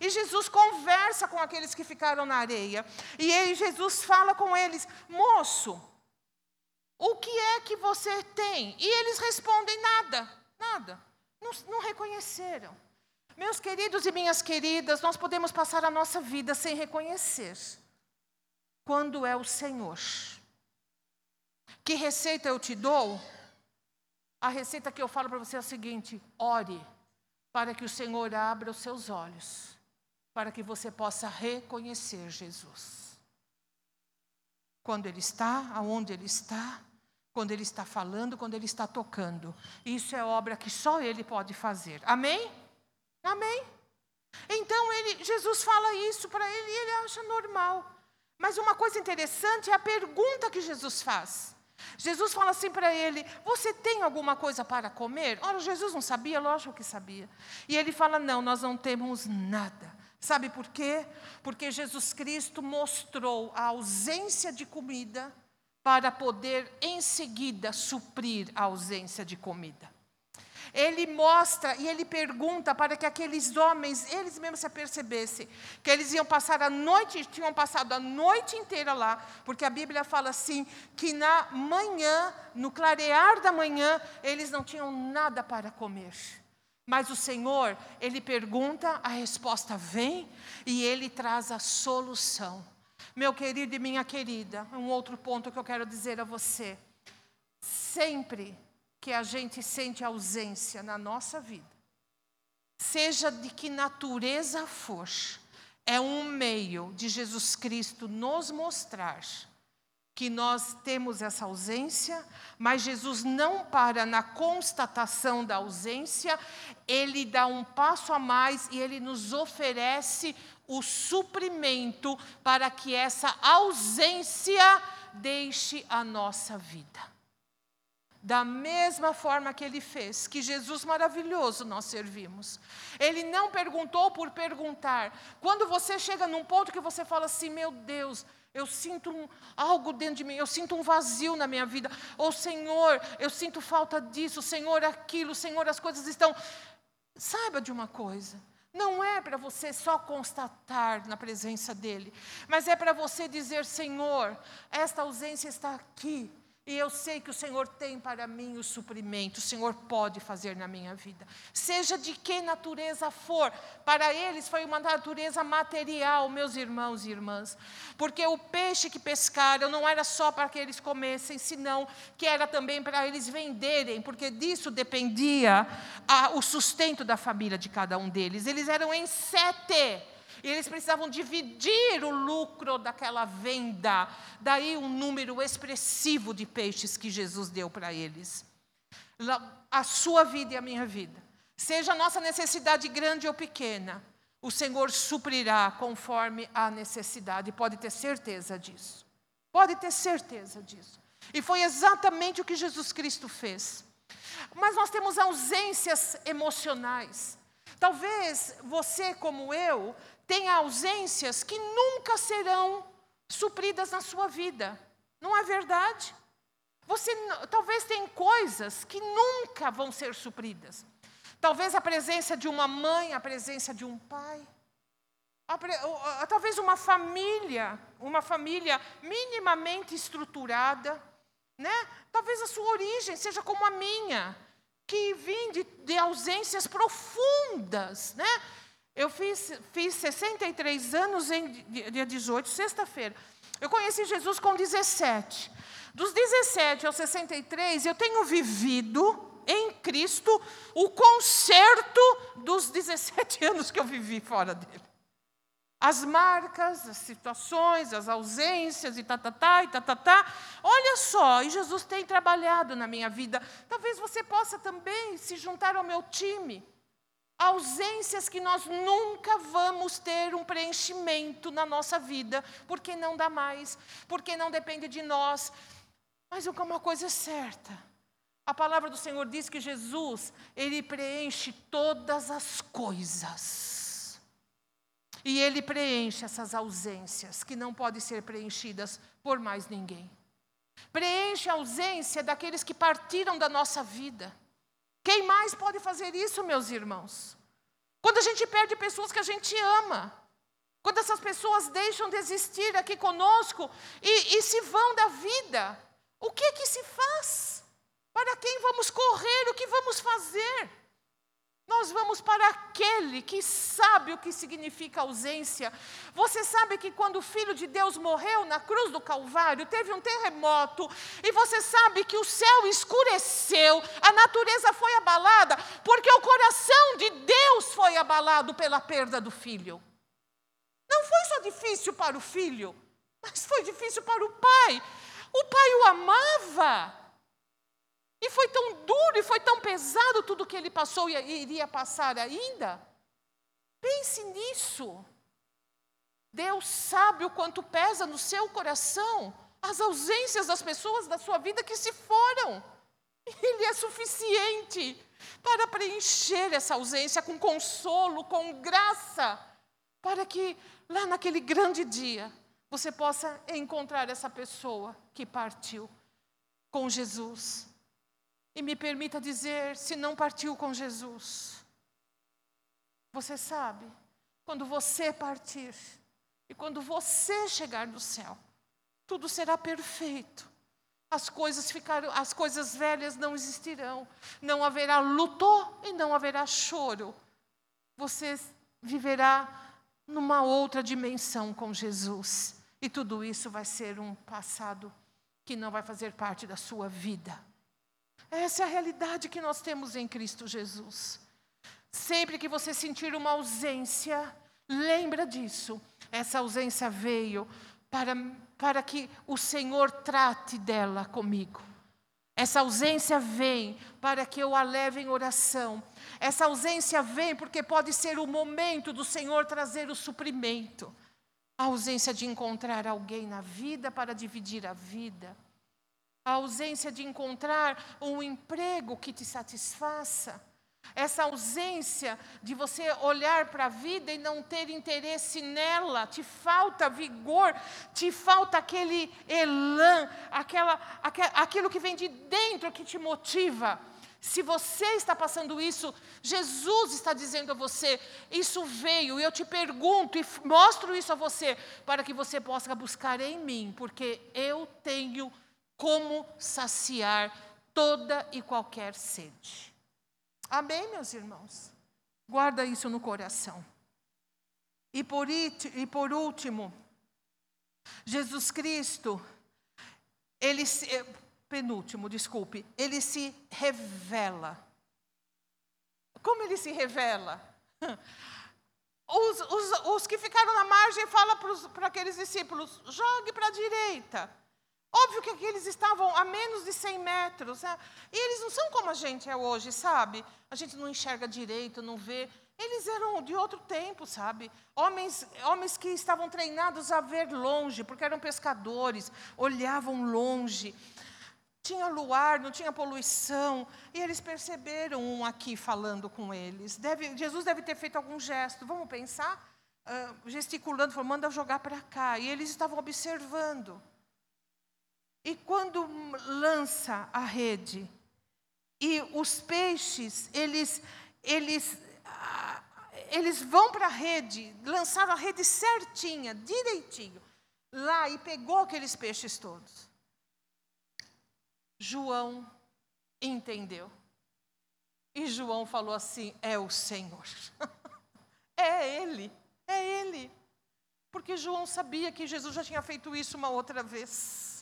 E Jesus conversa com aqueles que ficaram na areia. E aí Jesus fala com eles: Moço, o que é que você tem? E eles respondem: Nada, nada. Não, não reconheceram. Meus queridos e minhas queridas, nós podemos passar a nossa vida sem reconhecer. Quando é o Senhor. Que receita eu te dou? A receita que eu falo para você é a seguinte: ore para que o Senhor abra os seus olhos para que você possa reconhecer Jesus. Quando Ele está, aonde Ele está, quando Ele está falando, quando Ele está tocando. Isso é obra que só Ele pode fazer. Amém? Amém? Então ele, Jesus fala isso para ele e ele acha normal. Mas uma coisa interessante é a pergunta que Jesus faz. Jesus fala assim para ele: Você tem alguma coisa para comer? Ora, Jesus não sabia, lógico que sabia. E ele fala: Não, nós não temos nada. Sabe por quê? Porque Jesus Cristo mostrou a ausência de comida para poder em seguida suprir a ausência de comida. Ele mostra e ele pergunta para que aqueles homens, eles mesmos se apercebessem, que eles iam passar a noite, tinham passado a noite inteira lá, porque a Bíblia fala assim, que na manhã, no clarear da manhã, eles não tinham nada para comer. Mas o Senhor, Ele pergunta, a resposta vem e Ele traz a solução. Meu querido e minha querida, um outro ponto que eu quero dizer a você. Sempre que a gente sente ausência na nossa vida, seja de que natureza for, é um meio de Jesus Cristo nos mostrar que nós temos essa ausência, mas Jesus não para na constatação da ausência, ele dá um passo a mais e ele nos oferece o suprimento para que essa ausência deixe a nossa vida. Da mesma forma que ele fez, que Jesus maravilhoso nós servimos. Ele não perguntou por perguntar. Quando você chega num ponto que você fala assim, meu Deus, eu sinto um, algo dentro de mim, eu sinto um vazio na minha vida. Ou Senhor, eu sinto falta disso, Senhor, aquilo, Senhor, as coisas estão. Saiba de uma coisa. Não é para você só constatar na presença dEle, mas é para você dizer: Senhor, esta ausência está aqui, e eu sei que o Senhor tem para mim o suprimento, o Senhor pode fazer na minha vida. Seja de que natureza for, para eles foi uma natureza material, meus irmãos e irmãs. Porque o peixe que pescaram não era só para que eles comessem, senão que era também para eles venderem, porque disso dependia a, o sustento da família de cada um deles. Eles eram em sete. E eles precisavam dividir o lucro daquela venda. Daí um número expressivo de peixes que Jesus deu para eles. A sua vida e a minha vida. Seja a nossa necessidade grande ou pequena, o Senhor suprirá conforme a necessidade. Pode ter certeza disso. Pode ter certeza disso. E foi exatamente o que Jesus Cristo fez. Mas nós temos ausências emocionais. Talvez você, como eu, tem ausências que nunca serão supridas na sua vida. Não é verdade? Você talvez tenha coisas que nunca vão ser supridas. Talvez a presença de uma mãe, a presença de um pai. Talvez uma família, uma família minimamente estruturada, né? Talvez a sua origem seja como a minha, que vim de, de ausências profundas, né? Eu fiz, fiz 63 anos em dia 18, sexta-feira. Eu conheci Jesus com 17. Dos 17 aos 63, eu tenho vivido em Cristo o concerto dos 17 (laughs) anos que eu vivi fora dele. As marcas, as situações, as ausências e tá, tá, tá, e tá, tá, tá. Olha só, e Jesus tem trabalhado na minha vida. Talvez você possa também se juntar ao meu time ausências que nós nunca vamos ter um preenchimento na nossa vida, porque não dá mais, porque não depende de nós. Mas uma coisa é certa. A palavra do Senhor diz que Jesus, ele preenche todas as coisas. E ele preenche essas ausências que não podem ser preenchidas por mais ninguém. Preenche a ausência daqueles que partiram da nossa vida. Quem mais pode fazer isso, meus irmãos? Quando a gente perde pessoas que a gente ama, quando essas pessoas deixam de existir aqui conosco e, e se vão da vida, o que que se faz? Para quem vamos correr? O que vamos fazer? Nós vamos para aquele que sabe o que significa ausência. Você sabe que quando o Filho de Deus morreu na cruz do Calvário, teve um terremoto, e você sabe que o céu escureceu, a natureza foi abalada, porque o coração de Deus foi abalado pela perda do Filho. Não foi só difícil para o filho, mas foi difícil para o pai. O pai o amava. E foi tão duro e foi tão pesado tudo que ele passou e iria passar ainda. Pense nisso. Deus sabe o quanto pesa no seu coração as ausências das pessoas da sua vida que se foram. Ele é suficiente para preencher essa ausência com consolo, com graça, para que lá naquele grande dia você possa encontrar essa pessoa que partiu com Jesus. E me permita dizer, se não partiu com Jesus, você sabe, quando você partir e quando você chegar no céu, tudo será perfeito. As coisas ficaram, as coisas velhas não existirão. Não haverá luto e não haverá choro. Você viverá numa outra dimensão com Jesus. E tudo isso vai ser um passado que não vai fazer parte da sua vida. Essa é a realidade que nós temos em Cristo Jesus. Sempre que você sentir uma ausência, lembra disso. Essa ausência veio para, para que o Senhor trate dela comigo. Essa ausência vem para que eu a leve em oração. Essa ausência vem porque pode ser o momento do Senhor trazer o suprimento. A ausência de encontrar alguém na vida para dividir a vida. A ausência de encontrar um emprego que te satisfaça essa ausência de você olhar para a vida e não ter interesse nela, te falta vigor, te falta aquele elan, aquela, aquilo que vem de dentro que te motiva. Se você está passando isso, Jesus está dizendo a você: Isso veio, e eu te pergunto e mostro isso a você, para que você possa buscar em mim, porque eu tenho como saciar toda e qualquer sede. Amém, meus irmãos? Guarda isso no coração. E por, e por último, Jesus Cristo, ele se, eh, penúltimo, desculpe, ele se revela. Como ele se revela? (laughs) Os, os, os que ficaram na margem falam para aqueles discípulos: jogue para a direita. Óbvio que aqueles estavam a menos de 100 metros. Né? E eles não são como a gente é hoje, sabe? A gente não enxerga direito, não vê. Eles eram de outro tempo, sabe? Homens, homens que estavam treinados a ver longe, porque eram pescadores, olhavam longe. Tinha luar, não tinha poluição. E eles perceberam um aqui falando com eles. Deve, Jesus deve ter feito algum gesto. Vamos pensar? Uh, gesticulando, falando, manda jogar para cá. E eles estavam observando. E quando lança a rede, e os peixes, eles, eles, ah, eles vão para a rede, lançaram a rede certinha, direitinho, lá e pegou aqueles peixes todos. João entendeu. E João falou assim: é o Senhor. (laughs) é Ele, é Ele. Porque João sabia que Jesus já tinha feito isso uma outra vez.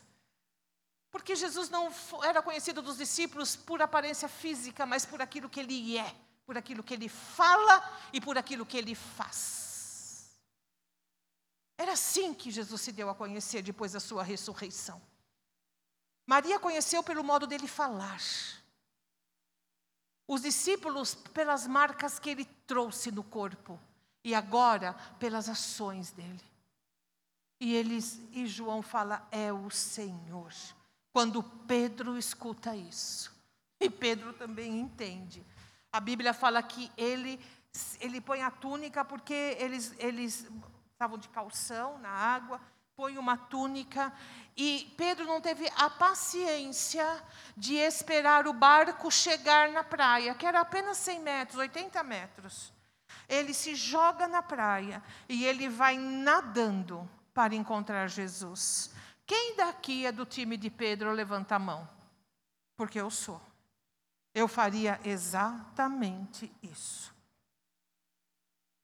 Porque Jesus não era conhecido dos discípulos por aparência física, mas por aquilo que ele é, por aquilo que ele fala e por aquilo que ele faz. Era assim que Jesus se deu a conhecer depois da sua ressurreição. Maria conheceu pelo modo dele falar. Os discípulos pelas marcas que ele trouxe no corpo e agora pelas ações dele. E eles e João fala é o Senhor. Quando Pedro escuta isso, e Pedro também entende. A Bíblia fala que ele, ele põe a túnica porque eles, eles estavam de calção na água, põe uma túnica, e Pedro não teve a paciência de esperar o barco chegar na praia, que era apenas 100 metros, 80 metros. Ele se joga na praia e ele vai nadando para encontrar Jesus. Quem daqui é do time de Pedro, levanta a mão. Porque eu sou. Eu faria exatamente isso.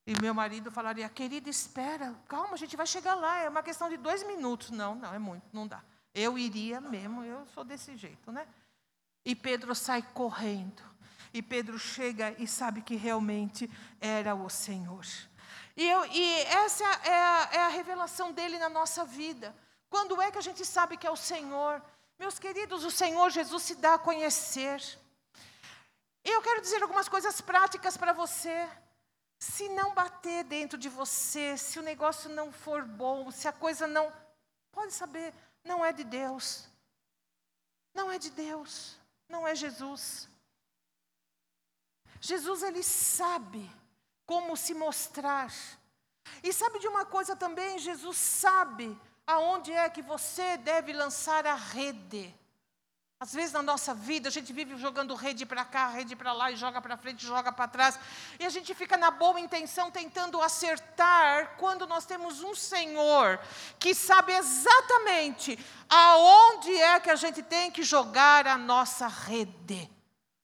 E meu marido falaria, querida, espera, calma, a gente vai chegar lá, é uma questão de dois minutos. Não, não, é muito, não dá. Eu iria mesmo, eu sou desse jeito, né? E Pedro sai correndo. E Pedro chega e sabe que realmente era o Senhor. E, eu, e essa é a, é a revelação dele na nossa vida. Quando é que a gente sabe que é o Senhor? Meus queridos, o Senhor Jesus se dá a conhecer. E eu quero dizer algumas coisas práticas para você. Se não bater dentro de você, se o negócio não for bom, se a coisa não. Pode saber, não é de Deus. Não é de Deus. Não é Jesus. Jesus, ele sabe como se mostrar. E sabe de uma coisa também? Jesus sabe aonde é que você deve lançar a rede. Às vezes na nossa vida a gente vive jogando rede para cá, rede para lá, e joga para frente, joga para trás, e a gente fica na boa intenção tentando acertar, quando nós temos um Senhor que sabe exatamente aonde é que a gente tem que jogar a nossa rede.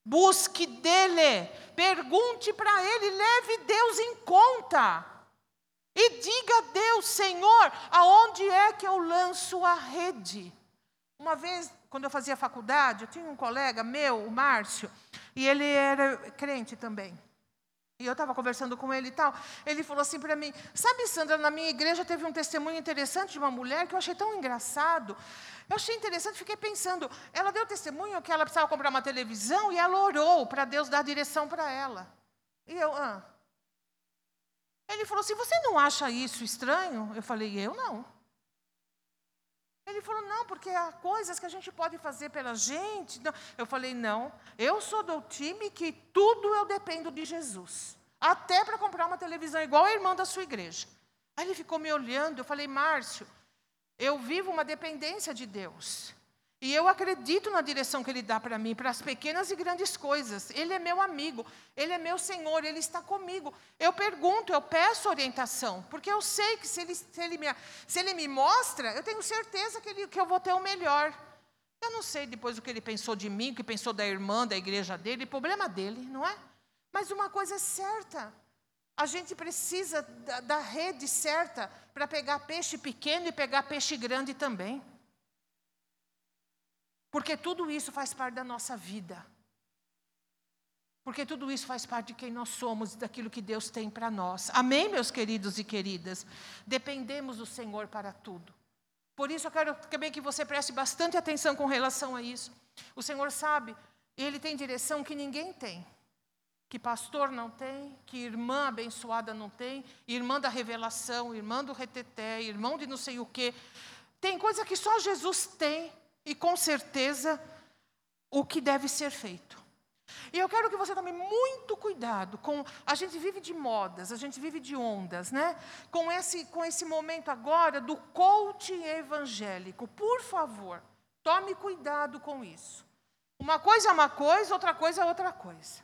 Busque dele, pergunte para ele, leve Deus em conta. E diga a Deus, Senhor, aonde é que eu lanço a rede? Uma vez, quando eu fazia faculdade, eu tinha um colega meu, o Márcio, e ele era crente também. E eu estava conversando com ele e tal. Ele falou assim para mim: Sabe, Sandra, na minha igreja teve um testemunho interessante de uma mulher que eu achei tão engraçado. Eu achei interessante, fiquei pensando. Ela deu testemunho que ela precisava comprar uma televisão e ela orou para Deus dar direção para ela. E eu, ah, ele falou assim: Você não acha isso estranho? Eu falei: Eu não. Ele falou: Não, porque há coisas que a gente pode fazer pela gente. Eu falei: Não, eu sou do time que tudo eu dependo de Jesus. Até para comprar uma televisão igual a irmã da sua igreja. Aí ele ficou me olhando. Eu falei: Márcio, eu vivo uma dependência de Deus. E eu acredito na direção que Ele dá para mim, para as pequenas e grandes coisas. Ele é meu amigo, Ele é meu Senhor, Ele está comigo. Eu pergunto, eu peço orientação, porque eu sei que se Ele, se ele, me, se ele me mostra, eu tenho certeza que, ele, que eu vou ter o melhor. Eu não sei depois o que ele pensou de mim, o que pensou da irmã, da igreja dele, problema dele, não é? Mas uma coisa é certa, a gente precisa da, da rede certa para pegar peixe pequeno e pegar peixe grande também. Porque tudo isso faz parte da nossa vida. Porque tudo isso faz parte de quem nós somos e daquilo que Deus tem para nós. Amém, meus queridos e queridas? Dependemos do Senhor para tudo. Por isso eu quero também que você preste bastante atenção com relação a isso. O Senhor sabe, Ele tem direção que ninguém tem. Que pastor não tem, que irmã abençoada não tem, irmã da revelação, irmã do reteté, irmão de não sei o quê. Tem coisa que só Jesus tem e com certeza o que deve ser feito. E eu quero que você tome muito cuidado com. A gente vive de modas, a gente vive de ondas, né? Com esse, com esse momento agora do coaching evangélico. Por favor, tome cuidado com isso. Uma coisa é uma coisa, outra coisa é outra coisa.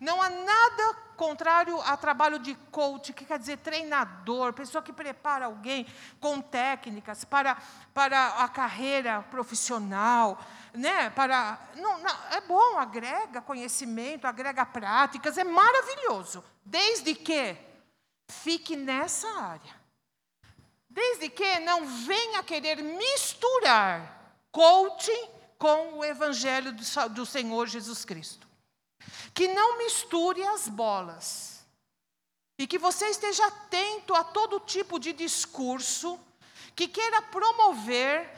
Não há nada contrário a trabalho de coach, que quer dizer treinador, pessoa que prepara alguém com técnicas para, para a carreira profissional, né? Para não, não, é bom, agrega conhecimento, agrega práticas, é maravilhoso, desde que fique nessa área. Desde que não venha querer misturar coaching com o evangelho do, do Senhor Jesus Cristo que não misture as bolas. E que você esteja atento a todo tipo de discurso que queira promover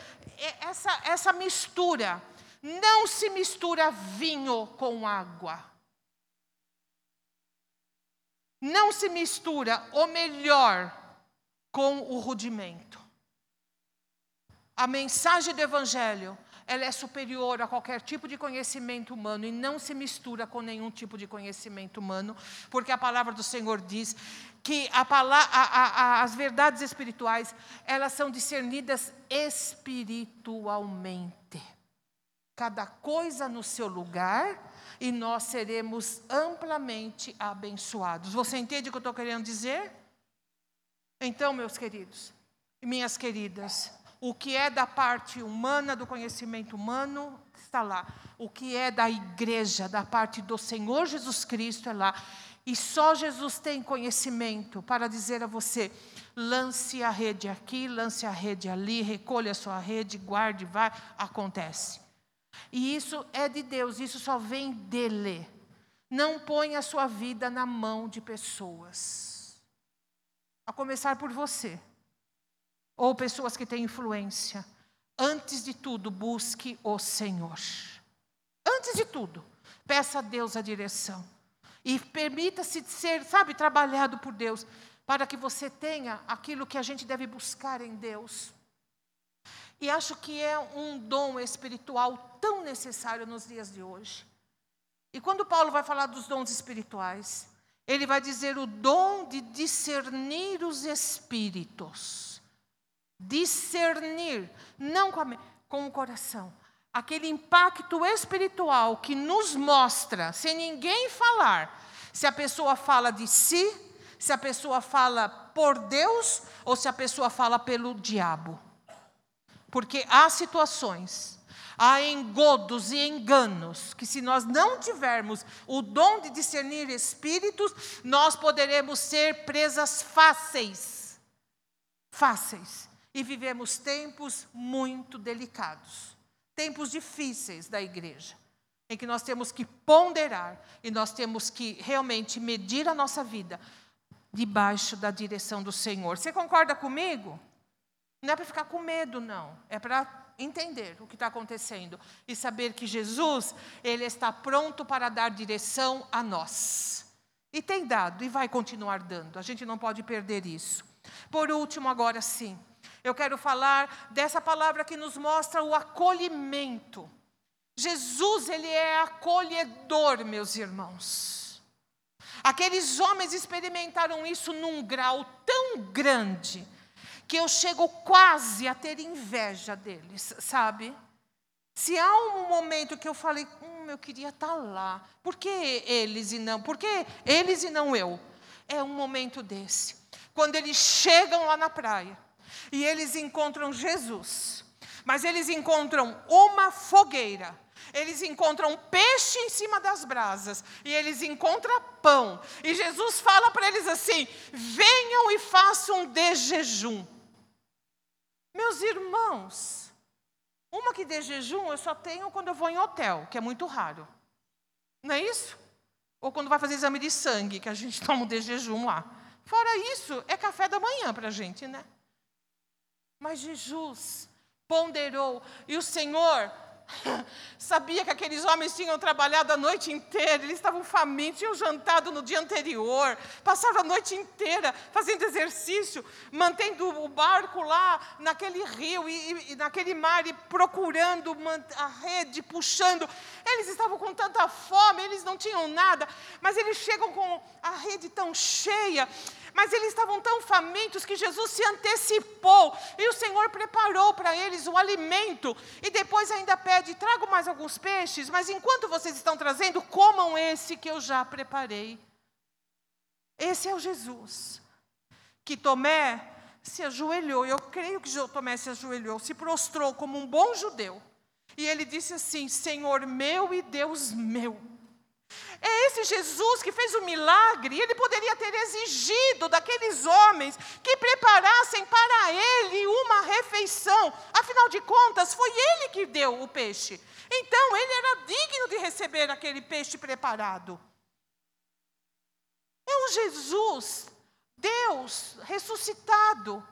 essa, essa mistura. Não se mistura vinho com água. Não se mistura o melhor com o rudimento. A mensagem do Evangelho ela é superior a qualquer tipo de conhecimento humano e não se mistura com nenhum tipo de conhecimento humano, porque a palavra do Senhor diz que a, a, a, as verdades espirituais, elas são discernidas espiritualmente. Cada coisa no seu lugar e nós seremos amplamente abençoados. Você entende o que eu estou querendo dizer? Então, meus queridos e minhas queridas, o que é da parte humana, do conhecimento humano, está lá. O que é da igreja, da parte do Senhor Jesus Cristo, é lá. E só Jesus tem conhecimento para dizer a você: lance a rede aqui, lance a rede ali, recolha a sua rede, guarde, vai, acontece. E isso é de Deus, isso só vem dele. Não ponha a sua vida na mão de pessoas. a começar por você, ou pessoas que têm influência, antes de tudo, busque o Senhor. Antes de tudo, peça a Deus a direção. E permita-se ser, sabe, trabalhado por Deus, para que você tenha aquilo que a gente deve buscar em Deus. E acho que é um dom espiritual tão necessário nos dias de hoje. E quando Paulo vai falar dos dons espirituais, ele vai dizer o dom de discernir os espíritos. Discernir, não com, a, com o coração. Aquele impacto espiritual que nos mostra, sem ninguém falar, se a pessoa fala de si, se a pessoa fala por Deus ou se a pessoa fala pelo diabo. Porque há situações, há engodos e enganos que, se nós não tivermos o dom de discernir espíritos, nós poderemos ser presas fáceis. Fáceis. E vivemos tempos muito delicados, tempos difíceis da igreja, em que nós temos que ponderar e nós temos que realmente medir a nossa vida debaixo da direção do Senhor. Você concorda comigo? Não é para ficar com medo, não. É para entender o que está acontecendo e saber que Jesus, Ele está pronto para dar direção a nós. E tem dado e vai continuar dando. A gente não pode perder isso. Por último, agora sim, eu quero falar dessa palavra que nos mostra o acolhimento. Jesus, Ele é acolhedor, meus irmãos. Aqueles homens experimentaram isso num grau tão grande que eu chego quase a ter inveja deles, sabe? Se há um momento que eu falei, hum, eu queria estar tá lá, por que eles e não? Por que eles e não eu? É um momento desse. Quando eles chegam lá na praia e eles encontram Jesus, mas eles encontram uma fogueira eles encontram peixe em cima das brasas e eles encontram pão. E Jesus fala para eles assim: venham e façam de jejum. Meus irmãos, uma que dê jejum eu só tenho quando eu vou em hotel, que é muito raro. Não é isso? Ou quando vai fazer exame de sangue, que a gente (laughs) toma um de jejum lá. Fora isso, é café da manhã para a gente, né? Mas Jesus ponderou, e o Senhor (laughs) Sabia que aqueles homens tinham trabalhado a noite inteira, eles estavam famintos, tinham jantado no dia anterior, passaram a noite inteira fazendo exercício, mantendo o barco lá naquele rio e, e naquele mar e procurando a rede, puxando. Eles estavam com tanta fome, eles não tinham nada, mas eles chegam com a rede tão cheia mas eles estavam tão famintos que Jesus se antecipou e o Senhor preparou para eles o alimento. E depois ainda pede: trago mais alguns peixes, mas enquanto vocês estão trazendo, comam esse que eu já preparei. Esse é o Jesus que Tomé se ajoelhou. Eu creio que Tomé se ajoelhou, se prostrou como um bom judeu. E ele disse assim: Senhor meu e Deus meu. É esse Jesus que fez o milagre, ele poderia ter exigido daqueles homens que preparassem para ele uma refeição. Afinal de contas, foi ele que deu o peixe. Então, ele era digno de receber aquele peixe preparado. É um Jesus, Deus ressuscitado,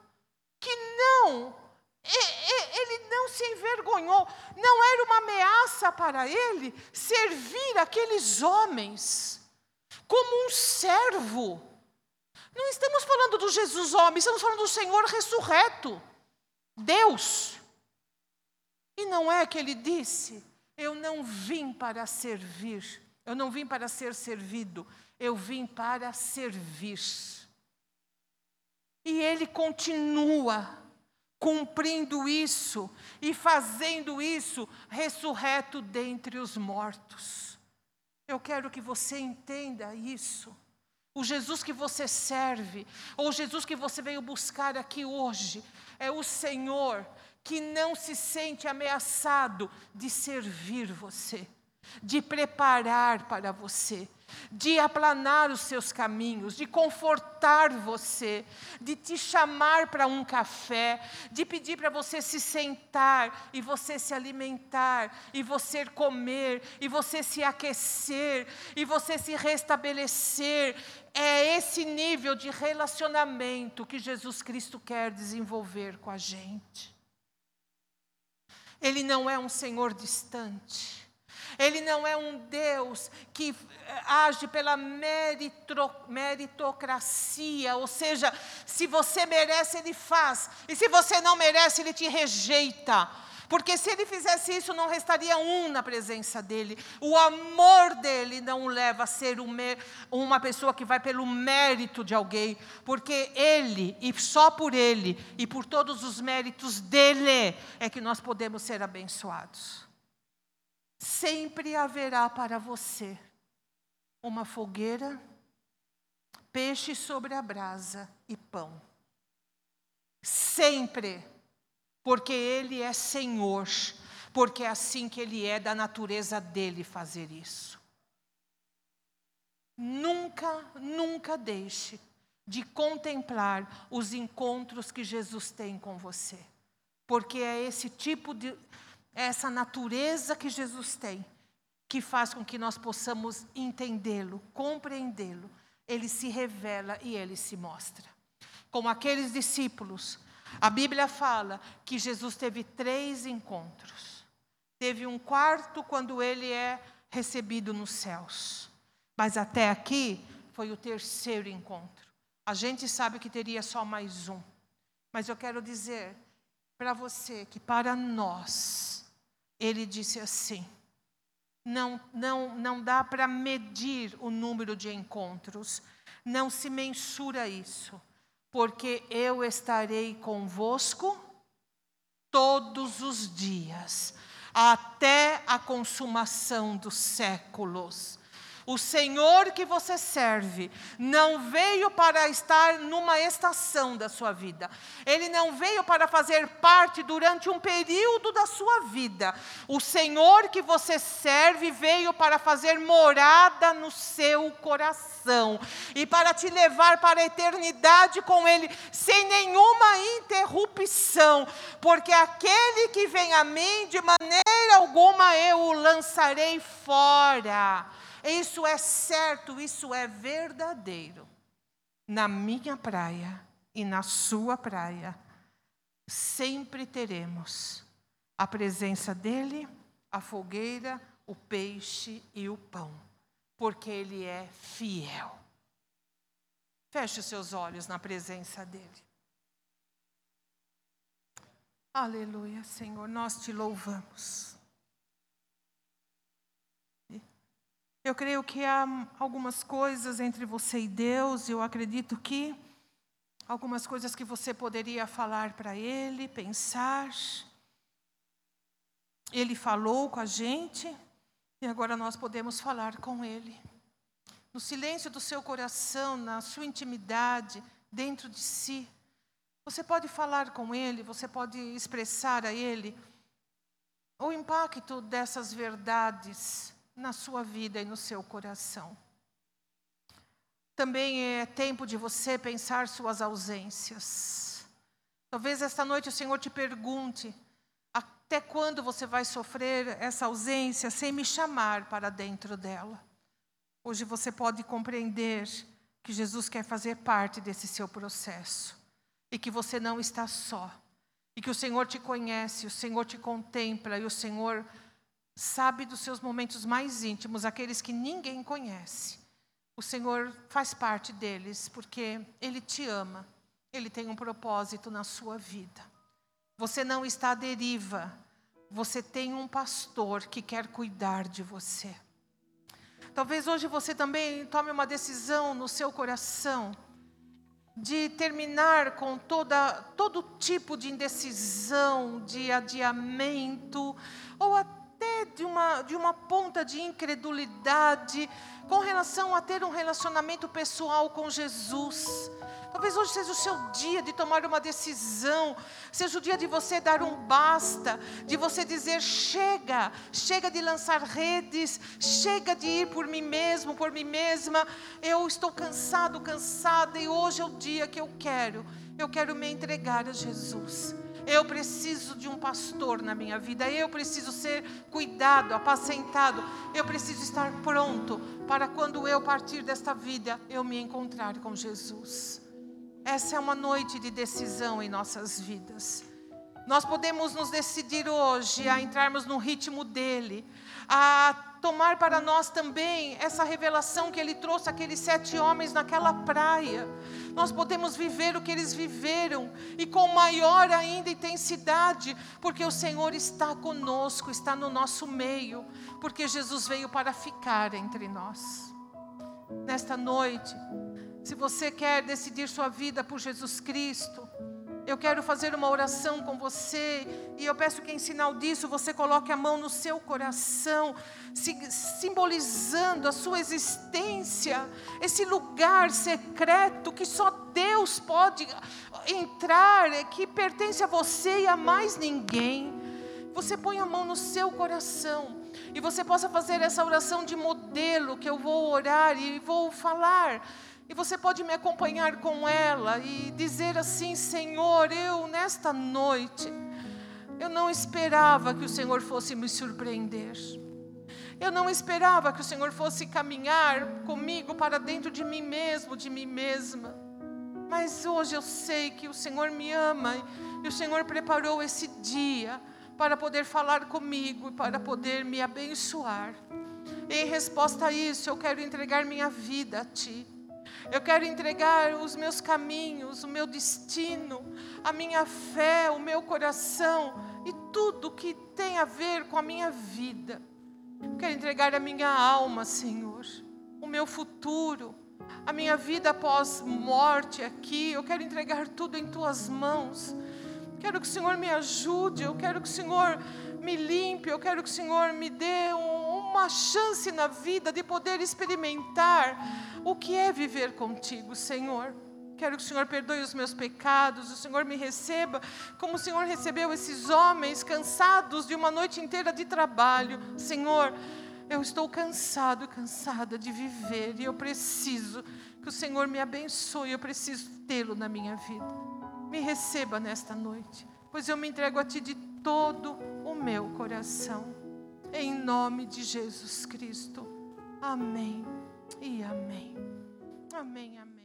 que não ele não se envergonhou, não era uma ameaça para ele servir aqueles homens como um servo. Não estamos falando do Jesus homem, estamos falando do Senhor ressurreto, Deus. E não é que ele disse: Eu não vim para servir, eu não vim para ser servido, eu vim para servir. E ele continua cumprindo isso e fazendo isso ressurreto dentre os mortos. Eu quero que você entenda isso. O Jesus que você serve, ou o Jesus que você veio buscar aqui hoje, é o Senhor que não se sente ameaçado de servir você, de preparar para você, de aplanar os seus caminhos, de confortar você, de te chamar para um café, de pedir para você se sentar e você se alimentar, e você comer, e você se aquecer, e você se restabelecer. É esse nível de relacionamento que Jesus Cristo quer desenvolver com a gente. Ele não é um Senhor distante. Ele não é um Deus que eh, age pela meritocracia, ou seja, se você merece, Ele faz, e se você não merece, Ele te rejeita. Porque se ele fizesse isso, não restaria um na presença dele. O amor dele não o leva a ser uma pessoa que vai pelo mérito de alguém, porque ele, e só por ele, e por todos os méritos dele, é que nós podemos ser abençoados sempre haverá para você uma fogueira, peixe sobre a brasa e pão. Sempre, porque Ele é Senhor, porque é assim que Ele é da natureza dele fazer isso. Nunca, nunca deixe de contemplar os encontros que Jesus tem com você, porque é esse tipo de é essa natureza que Jesus tem, que faz com que nós possamos entendê-lo, compreendê-lo. Ele se revela e ele se mostra. Como aqueles discípulos, a Bíblia fala que Jesus teve três encontros. Teve um quarto quando ele é recebido nos céus. Mas até aqui foi o terceiro encontro. A gente sabe que teria só mais um. Mas eu quero dizer para você que para nós, ele disse assim: não, não, não dá para medir o número de encontros, não se mensura isso, porque eu estarei convosco todos os dias, até a consumação dos séculos. O Senhor que você serve não veio para estar numa estação da sua vida. Ele não veio para fazer parte durante um período da sua vida. O Senhor que você serve veio para fazer morada no seu coração e para te levar para a eternidade com Ele, sem nenhuma interrupção. Porque aquele que vem a mim, de maneira alguma eu o lançarei fora. Isso é certo, isso é verdadeiro. Na minha praia e na sua praia, sempre teremos a presença dele, a fogueira, o peixe e o pão, porque ele é fiel. Feche os seus olhos na presença dele. Aleluia, Senhor, nós te louvamos. Eu creio que há algumas coisas entre você e Deus, eu acredito que algumas coisas que você poderia falar para Ele, pensar. Ele falou com a gente e agora nós podemos falar com Ele. No silêncio do seu coração, na sua intimidade, dentro de si. Você pode falar com Ele, você pode expressar a Ele o impacto dessas verdades na sua vida e no seu coração. Também é tempo de você pensar suas ausências. Talvez esta noite o Senhor te pergunte: até quando você vai sofrer essa ausência sem me chamar para dentro dela? Hoje você pode compreender que Jesus quer fazer parte desse seu processo e que você não está só. E que o Senhor te conhece, o Senhor te contempla e o Senhor sabe dos seus momentos mais íntimos, aqueles que ninguém conhece. O Senhor faz parte deles, porque Ele te ama, Ele tem um propósito na sua vida. Você não está à deriva, você tem um pastor que quer cuidar de você. Talvez hoje você também tome uma decisão no seu coração de terminar com toda, todo tipo de indecisão, de adiamento, ou até até de uma, de uma ponta de incredulidade com relação a ter um relacionamento pessoal com Jesus. Talvez hoje seja o seu dia de tomar uma decisão, seja o dia de você dar um basta, de você dizer: chega, chega de lançar redes, chega de ir por mim mesmo, por mim mesma. Eu estou cansado, cansada, e hoje é o dia que eu quero, eu quero me entregar a Jesus. Eu preciso de um pastor na minha vida, eu preciso ser cuidado, apacentado, eu preciso estar pronto para quando eu partir desta vida, eu me encontrar com Jesus. Essa é uma noite de decisão em nossas vidas. Nós podemos nos decidir hoje a entrarmos no ritmo dele, a tomar para nós também essa revelação que ele trouxe aqueles sete homens naquela praia. Nós podemos viver o que eles viveram e com maior ainda intensidade, porque o Senhor está conosco, está no nosso meio, porque Jesus veio para ficar entre nós. Nesta noite, se você quer decidir sua vida por Jesus Cristo, eu quero fazer uma oração com você e eu peço que em sinal disso você coloque a mão no seu coração, simbolizando a sua existência, esse lugar secreto que só Deus pode entrar, que pertence a você e a mais ninguém. Você põe a mão no seu coração e você possa fazer essa oração de modelo que eu vou orar e vou falar e você pode me acompanhar com ela e dizer assim: Senhor, eu nesta noite, eu não esperava que o Senhor fosse me surpreender. Eu não esperava que o Senhor fosse caminhar comigo para dentro de mim mesmo, de mim mesma. Mas hoje eu sei que o Senhor me ama e o Senhor preparou esse dia para poder falar comigo e para poder me abençoar. Em resposta a isso, eu quero entregar minha vida a Ti. Eu quero entregar os meus caminhos, o meu destino, a minha fé, o meu coração e tudo que tem a ver com a minha vida. Eu quero entregar a minha alma, Senhor, o meu futuro, a minha vida após morte aqui. Eu quero entregar tudo em tuas mãos. Quero que o Senhor me ajude, eu quero que o Senhor me limpe, eu quero que o Senhor me dê um, uma chance na vida de poder experimentar o que é viver contigo, Senhor. Quero que o Senhor perdoe os meus pecados, o Senhor me receba como o Senhor recebeu esses homens cansados de uma noite inteira de trabalho. Senhor, eu estou cansado, cansada de viver e eu preciso que o Senhor me abençoe, eu preciso tê-lo na minha vida. Me receba nesta noite, pois eu me entrego a Ti de todo o meu coração. Em nome de Jesus Cristo. Amém e amém. Amém, amém.